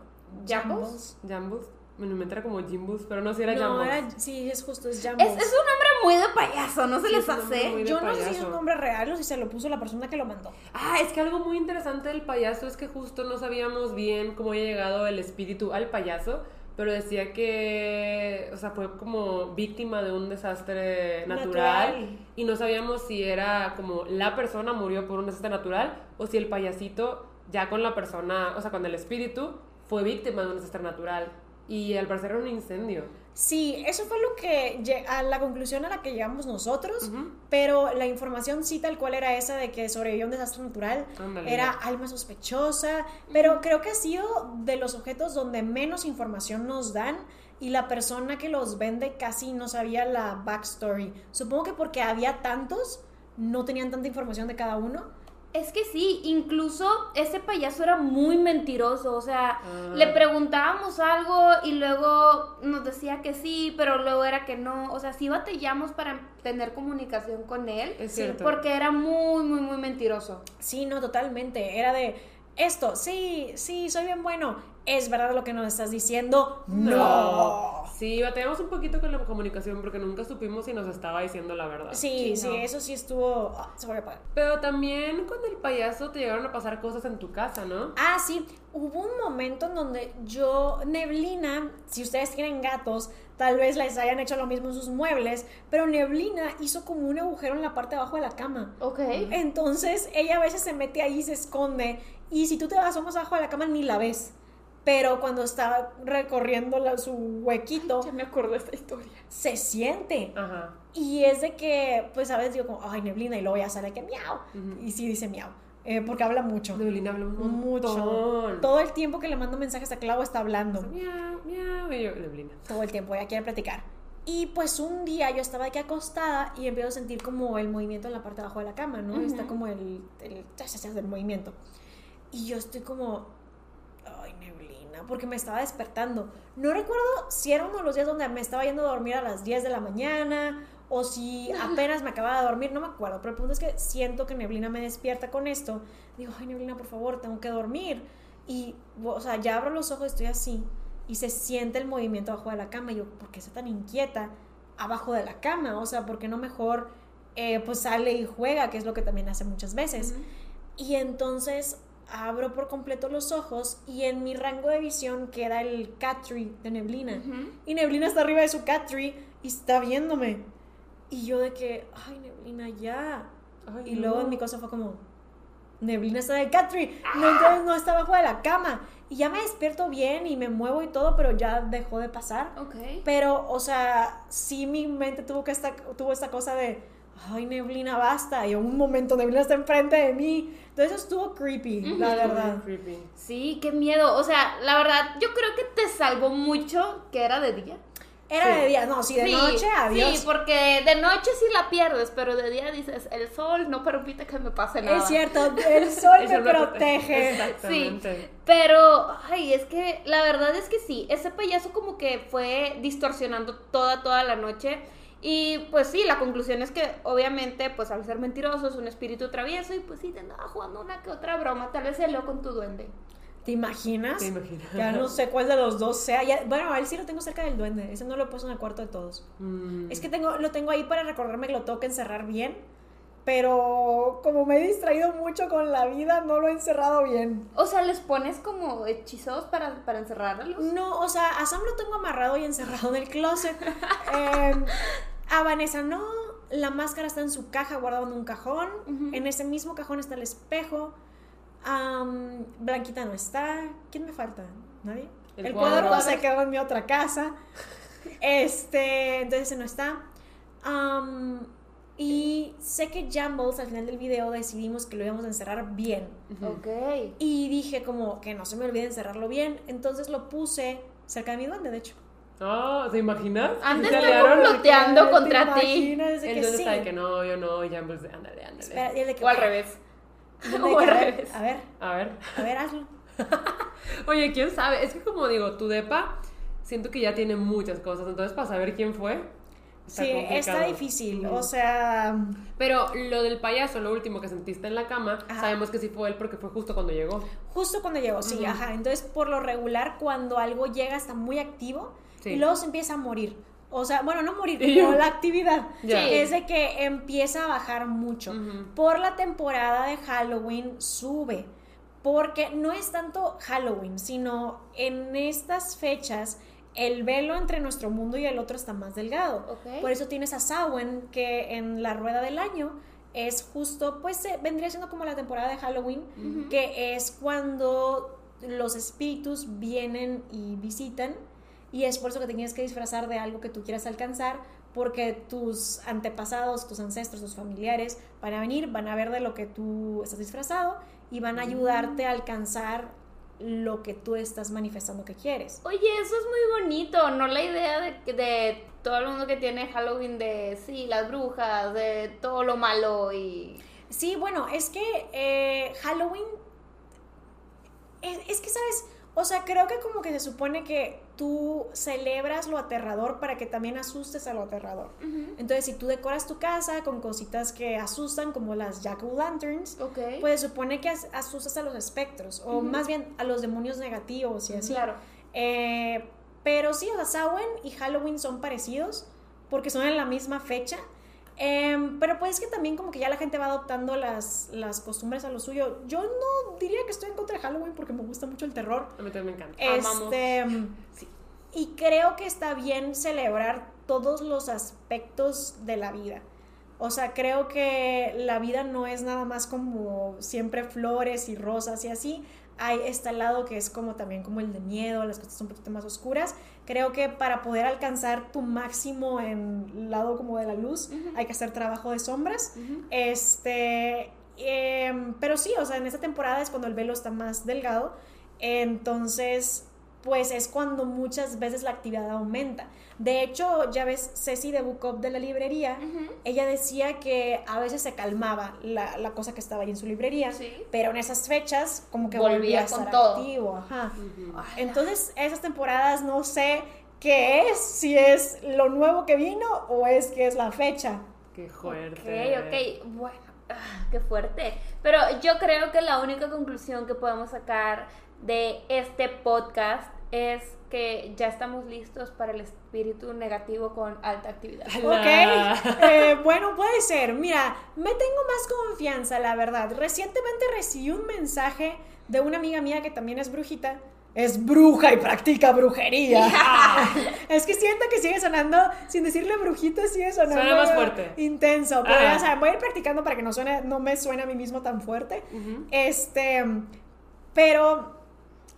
¿Jambos? Jambus. Bueno, me era como Jimbus, pero no, si era no, Jambos. era, sí, es justo, es Jambos. Es, es un nombre muy de payaso, ¿no se Sí, les hace? Yo no sé si es un nombre real o si se lo puso la persona que lo mandó. Ah, es que algo muy interesante del payaso es que justo no sabíamos bien cómo había llegado el espíritu al payaso, pero decía que, o sea, fue como víctima de un desastre natural, Natural. y no sabíamos si era como la persona murió por un desastre natural o si el payasito ya con la persona, o sea, con el espíritu fue víctima de un desastre natural y al parecer era un incendio. Sí, eso fue lo que a la conclusión a la que llegamos nosotros, pero la información sí tal cual era esa de que sobrevivió un desastre natural, Ándale. era alma sospechosa, pero creo que ha sido de los objetos donde menos información nos dan y la persona que los vende casi no sabía la backstory. Supongo que porque había tantos, no tenían tanta información de cada uno. Es que sí, incluso ese payaso era muy mentiroso, o sea, Ah. le preguntábamos algo y luego nos decía que sí, pero luego era que no, o sea, sí batallamos para tener comunicación con él, Es cierto. porque era muy, muy, muy mentiroso. Sí, no, totalmente. Era de esto, sí, sí, soy bien bueno. ¿Es verdad lo que nos estás diciendo? No. Sí, batallamos un poquito con la comunicación porque nunca supimos si nos estaba diciendo la verdad. Sí, Sí, sí, no. eso sí estuvo. ah, se fue a apagar. Pero también con el payaso te llegaron a pasar cosas en tu casa, ¿no? Ah, sí, hubo un momento en donde yo, Neblina, si ustedes tienen gatos, tal vez les hayan hecho lo mismo en sus muebles, pero Neblina hizo como un agujero en la parte de abajo de la cama. Ok. Entonces ella a veces se mete ahí y se esconde, y si tú te asomas abajo de la cama ni la ves. Pero cuando está recorriendo la- su huequito, Ya me acuerdo de esta historia. se siente. Ajá. Y es de que, pues, a veces digo como, ay, neblina, y luego ya sale que miau. Ujú. Y sí dice miau, eh, porque habla mucho. Neblina habla un Mucho. montón. Todo el tiempo que le mando mensajes a Clau está hablando. Miau, miau, y yo, Neblina. Todo el tiempo, ella quiere platicar. Y pues un día yo estaba aquí acostada y empiezo a sentir como el movimiento en la parte de abajo de la cama, ¿no? Ujú. Está como el, el chas del movimiento. Y yo estoy como, ay, neblina, porque me estaba despertando. No recuerdo si era uno de los días donde me estaba yendo a dormir a las 10 de la mañana o si apenas me acababa de dormir, no me acuerdo. Pero el punto es que siento que neblina me despierta con esto. Digo, ay, neblina, por favor, tengo que dormir. Y, o sea, ya abro los ojos, estoy así y se siente el movimiento abajo de la cama. Y yo, ¿por qué está tan inquieta abajo de la cama? O sea, ¿por qué no mejor eh, pues sale y juega, que es lo que también hace muchas veces? Y entonces abro por completo los ojos y en mi rango de visión queda el cat tree de Neblina. Y Neblina está arriba de su cat tree y está viéndome. Y yo de que, ay, Neblina, ya. Ay, Y no. luego en mi cosa fue como, Neblina está en el cat tree. No, entonces no está abajo de la cama. Y ya me despierto bien y me muevo y todo, pero ya dejó de pasar. Ok. Pero, o sea, sí mi mente tuvo, que esta, tuvo esta cosa de, ay, Neblina, basta. Y en un momento Neblina está enfrente de mí. Entonces eso estuvo creepy, la verdad. Creepy. Sí, qué miedo. O sea, la verdad, yo creo que te salvó mucho que era de día. Era Sí. de día, no, sí, de Sí, noche, adiós. Sí, porque de noche sí la pierdes, pero de día dices, el sol no permite que me pase nada. Es cierto, el sol me protege. Exactamente. Pero, ay, es que la verdad es que sí, ese payaso como que fue distorsionando toda, toda la noche. Y pues sí, la conclusión es que obviamente, pues al ser mentiroso es un espíritu travieso y pues sí te andaba jugando una que otra broma, tal vez se lo con tu duende. ¿Te imaginas? ¿Te imaginas? Ya no sé cuál de los dos sea. Ya- bueno, a él sí lo tengo cerca del duende. Ese no lo he puesto en el cuarto de todos. Mm. Es que tengo, lo tengo ahí para recordarme que lo tengo que encerrar bien. Pero como me he distraído mucho con la vida, no lo he encerrado bien. O sea, les pones como hechizos para, para encerrarlos. No, o sea, a Sam lo tengo amarrado y encerrado en el closet. Eh, a Vanessa no. La máscara está en su caja guardada en un cajón. En ese mismo cajón está el espejo. Blanquita no está. ¿Quién me falta? ¿Nadie? El El, cuadro. cuadro, se quedó en mi otra casa. Este, entonces ese no está. Y sé que Jumbles al final del video decidimos que lo íbamos a encerrar bien. Ok. Y dije como que no se me olvide encerrarlo bien. Entonces lo puse cerca de mi duende, de hecho. Ah, ¿te imaginas? Antes Se. Comploteando ¿Te contra ti. duende sí? está de que no, yo no, ya pues, ándale, ándale. Espera, y el de que, O al revés. o al revés. a ver, A ver. a ver, hazlo. Oye, quién sabe, es que como digo, tu depa siento que ya tiene muchas cosas, entonces para saber quién fue. Sí, está difícil. O sea, Pero lo del payaso, lo último que sentiste en la cama, Ajá. sabemos que sí fue él porque fue justo cuando llegó. justo cuando llegó, sí, ajá. Entonces, por lo regular, cuando algo llega está muy activo Sí. y luego se empieza a morir. O sea, bueno, no morir, pero la actividad. Es de que empieza a bajar mucho. Por la temporada de Halloween sube. Porque no es tanto Halloween, sino en estas fechas el velo entre nuestro mundo y el otro está más delgado. Por eso tienes a Samhain, que en la rueda del año es justo, pues eh, vendría siendo como la temporada de Halloween, que es cuando los espíritus vienen y visitan. Y es por eso que te tienes que disfrazar de algo que tú quieras alcanzar, porque tus antepasados, tus ancestros, tus familiares van a venir, van a ver de lo que tú estás disfrazado y van a ayudarte a alcanzar lo que tú estás manifestando que quieres. Oye, eso es muy bonito, ¿no? La idea de, de todo el mundo que tiene Halloween de, sí, las brujas, de todo lo malo y... Sí, bueno, es que eh, Halloween. Es, es que, ¿sabes? O sea, creo que como que se supone que tú celebras lo aterrador para que también asustes a lo aterrador. Entonces, si tú decoras tu casa con cositas que asustan, como las jack-o'-lanterns, Ok. pues supone que as- asustas a los espectros, o más bien a los demonios negativos y así. Claro. Eh, pero sí, o sea, Samhain y Halloween son parecidos porque son en la misma fecha. Em, pero pues es que también como que ya la gente va adoptando las, las costumbres a lo suyo. Yo no diría que estoy en contra de Halloween porque me gusta mucho el terror. A mí también me encanta. Amamos. Este, Sí. y creo que está bien celebrar todos los aspectos de la vida. O sea, creo que la vida no es nada más como siempre flores y rosas y así. hay este lado que es como también como el de miedo, las cosas un poquito más oscuras. Creo que para poder alcanzar tu máximo en el lado como de la luz, hay que hacer trabajo de sombras. Este, em, pero sí, o sea, en esta temporada es cuando el velo está más delgado. Entonces, pues es cuando muchas veces la actividad aumenta. De hecho, ya ves, Ceci de Book Up de la librería, ella decía que a veces se calmaba la, la, cosa que estaba ahí en su librería, pero en esas fechas como que volvía, a estar activo. Ajá. Entonces, esas temporadas no sé qué es, si es lo nuevo que vino o es que es la fecha. Qué fuerte. Ok, ok, bueno, ah, qué fuerte. Pero yo creo que la única conclusión que podemos sacar de este podcast es que ya estamos listos para el espíritu negativo con alta actividad. Ok, eh, bueno, puede ser. Mira, me tengo más confianza, la verdad. Recientemente recibí un mensaje de una amiga mía que también es brujita. Es bruja y practica brujería. es que siento que sigue sonando, sin decirle brujita, sigue sonando. Suena más fuerte. Intenso. Pero voy a ir practicando para que no, suene, no me suene a mí mismo tan fuerte. Este. Pero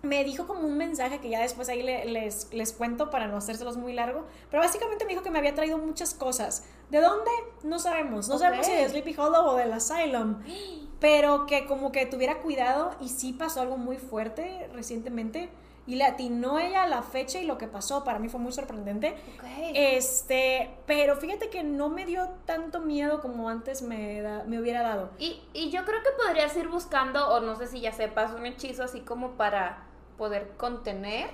me dijo como un mensaje que ya después ahí les, les cuento para no hacérselos muy largo, pero básicamente me dijo que me había traído muchas cosas. ¿De dónde? No sabemos. No sabemos si de Sleepy Hollow o del Asylum. Pero que como que tuviera cuidado y sí pasó algo muy fuerte recientemente. Y le atinó ella la fecha y lo que pasó. Para mí fue muy sorprendente. Este, pero fíjate que no me dio tanto miedo como antes me, me hubiera dado. Y, y yo creo que podrías ir buscando, o no sé si ya sepas, un hechizo así como para poder contener,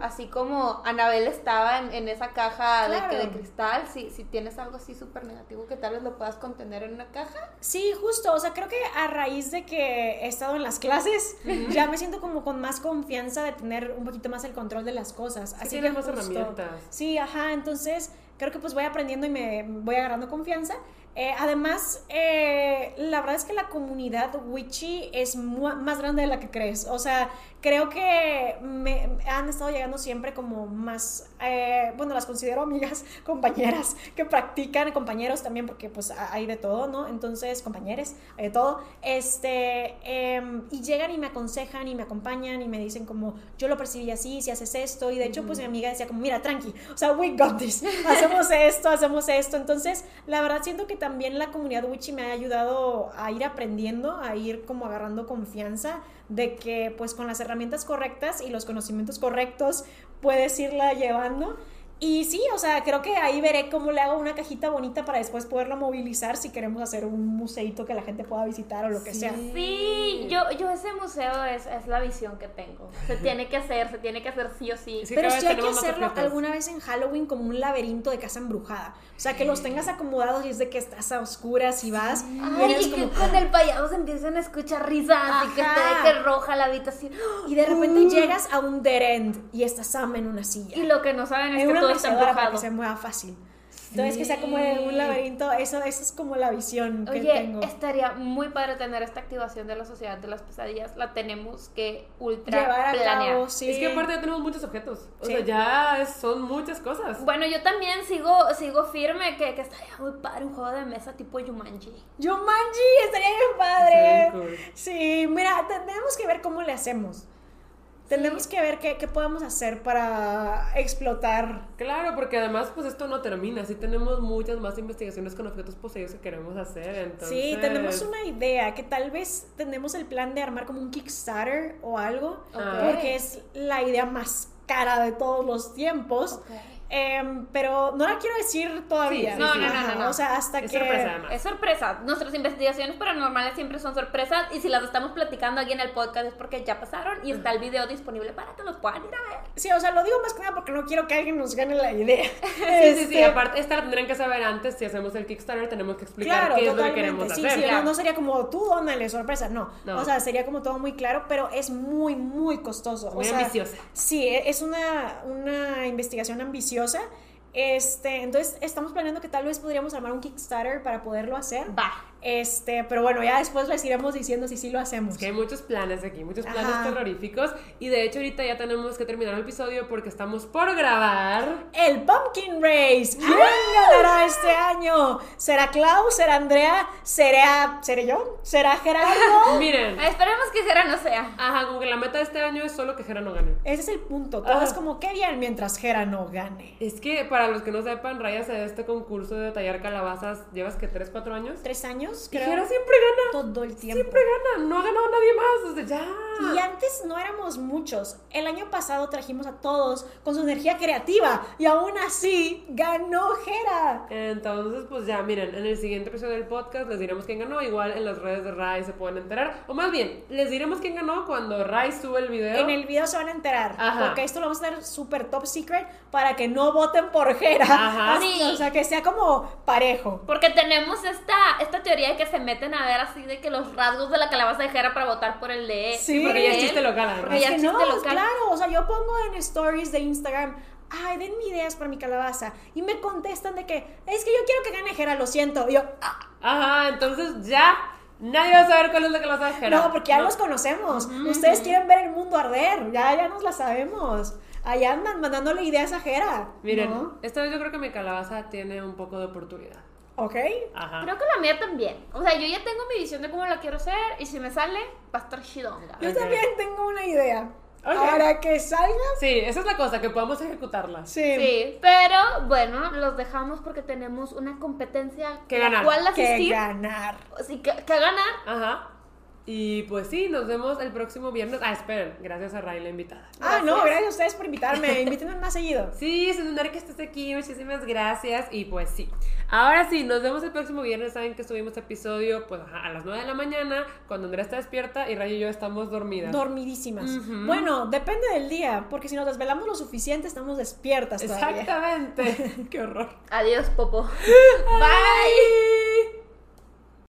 así como Anabel estaba en, esa caja de, de, cristal, si, si tienes algo así súper negativo que tal vez lo puedas contener en una caja. Sí, justo, o sea, creo que a raíz de que he estado en las clases, ya me siento como con más confianza de tener un poquito más el control de las cosas. Así que más herramientas. Sí, ajá, entonces creo que pues voy aprendiendo y me voy agarrando confianza. Eh, además, eh, la verdad es que la comunidad witchy es más grande de la que crees. O sea, creo que me han estado llegando siempre como más, eh, bueno, las considero amigas, compañeras que practican, compañeros también, porque pues hay de todo, ¿no? Entonces, compañeros, hay de todo. Este, em, y llegan y me aconsejan y me acompañan y me dicen como, yo lo percibí así, si haces esto. Y de hecho, pues mi amiga decía como, mira, tranqui, o sea, we got this, hacemos esto, hacemos esto. Entonces, la verdad siento que también la comunidad witchy me ha ayudado a ir aprendiendo, a ir como agarrando confianza de que pues con las herramientas correctas y los conocimientos correctos puedes irla llevando y sí, o sea, creo que ahí veré cómo le hago una cajita bonita para después poderla movilizar si queremos hacer un museito que la gente pueda visitar o lo que sea. Sí, yo, yo ese museo es, es, la visión que tengo. Se tiene que hacer, se tiene que hacer sí o sí. Pero sí hay que hacerlo alguna vez en Halloween como un laberinto de casa embrujada. O sea, que los tengas acomodados y es de que estás a oscuras y vas. Ay, y, que con el payaso se empiezan a escuchar risas y que te que roja la habitación. Y de repente uh. llegas a un dead end y estás Sam en una silla. Y lo que no saben es, que para que se mueva fácil. Entonces, que sea como un laberinto, eso, eso es como la visión que tengo. estaría muy padre tener esta activación de la sociedad de las pesadillas. La tenemos que ultra Llevar a planear. Es que aparte ya tenemos muchos objetos. O sea, ya son muchas cosas. Bueno, yo también sigo, sigo firme que, que estaría muy padre un juego de mesa tipo Jumanji. Jumanji, estaría bien padre. Sí, mira, tenemos que ver cómo le hacemos. Tenemos que ver qué, qué, podemos hacer para explotar. Claro, porque además, pues esto no termina. Sí, tenemos muchas más investigaciones con objetos poseídos que queremos hacer. Entonces... Sí, tenemos una idea que tal vez tenemos el plan de armar como un Kickstarter o algo, porque es la idea más cara de todos los tiempos. Em, pero no la quiero decir todavía. no, no, no, no, O sea, hasta es que. Sorpresa, Es sorpresa. Nuestras investigaciones paranormales siempre son sorpresas. Y si las estamos platicando aquí en el podcast es porque ya pasaron y está el video disponible para que los puedan ir a ver. Sí, o sea, lo digo más que nada porque no quiero que alguien nos gane la idea. sí, sí, sí. Este, aparte, esta la tendrán que saber antes. Si hacemos el Kickstarter, tenemos que explicar qué es lo que queremos sí, hacer. Sí, no, no, sería como tú, dónale, sorpresa. No. O sea, sería como todo muy claro, pero es muy, muy costoso. Muy ambiciosa. Sí, e, es una, una investigación ambiciosa. Este, entonces estamos planeando que tal vez podríamos armar un Kickstarter para poderlo hacer. Va. Este, pero bueno, ya después les iremos diciendo si sí lo hacemos. Es que hay muchos planes aquí, muchos planes Ajá. terroríficos. Y de hecho, ahorita ya tenemos que terminar el episodio porque estamos por grabar. El Pumpkin Race. ¿Quién ganará este año? ¿Será Clau? ¿Será Andrea? ¿Será, ¿Seré yo? ¿Será Gerardo? Miren, Esperemos que Jera no sea. ajá, como que la meta de este año es solo que Jera no gane. Ese es el punto. Todo Ajá. es como, qué bien mientras Gera no gane. Es que para los que no sepan, Raya se da este concurso de tallar calabazas, ¿llevas que 3, 4 años? ¿Tres años? Y Creo. Jera siempre gana. Todo el tiempo. Siempre gana, no ha ganado nadie más, sea, ya. Y antes no éramos muchos. El año pasado trajimos a todos con su energía creativa y aún así ganó Jera. Entonces, pues ya, miren, en el siguiente episodio del podcast les diremos quién ganó. Igual en las redes de Rai se pueden enterar. O más bien, les diremos quién ganó cuando Rai sube el video. En el video se van a enterar. Ajá. Porque esto lo vamos a hacer súper top secret para que no voten por Jera. Ajá. Así, Sí. O sea, que sea como parejo. Porque tenemos esta, esta teoría de que se meten a ver así de que los rasgos de la calabaza de Jera para votar por el de Sí, porque ya es de chiste local, además. Porque Es ya que es no, chiste local. claro, o sea, yo pongo en stories de Instagram, ay, denme ideas para mi calabaza. Y me contestan de que, es que yo quiero que gane Jera, lo siento. Y yo, "Ah, Ajá, entonces ya nadie va a saber cuál es la la sabe Jera. no, porque ya los conocemos. Ustedes quieren ver el mundo arder, ya, ya nos la sabemos. Allá andan mandándole ideas a Jera. Miren, ¿no? esta vez yo creo que mi calabaza tiene un poco de oportunidad. ¿Ok? Ajá. Creo que la mía también. O sea, yo ya tengo mi visión de cómo la quiero hacer y si me sale, va a estar chidonga. Yo Ok. también tengo una idea. Ok. Para que salga, Sí, esa es la cosa, que podamos ejecutarla. sí. Sí, pero bueno, los dejamos porque tenemos una competencia Que ganar. cual Que asistir. ganar. Sí, que, que ganar. Ajá. Y pues sí, nos vemos el próximo viernes. Ah, esperen, gracias a Ray, la invitada. Ah, no, Gracias. a ustedes por invitarme. Invítenme más seguido. Sí, es un honor que estés aquí, muchísimas gracias. Y pues sí, ahora sí, nos vemos el próximo viernes. Saben que subimos episodio pues a las 9 de la mañana, cuando Andrea está despierta y Ray y yo estamos dormidas. Dormidísimas. Bueno, depende del día, porque si nos desvelamos lo suficiente, estamos despiertas todavía. Exactamente. Qué horror. Adiós, Popo. Bye.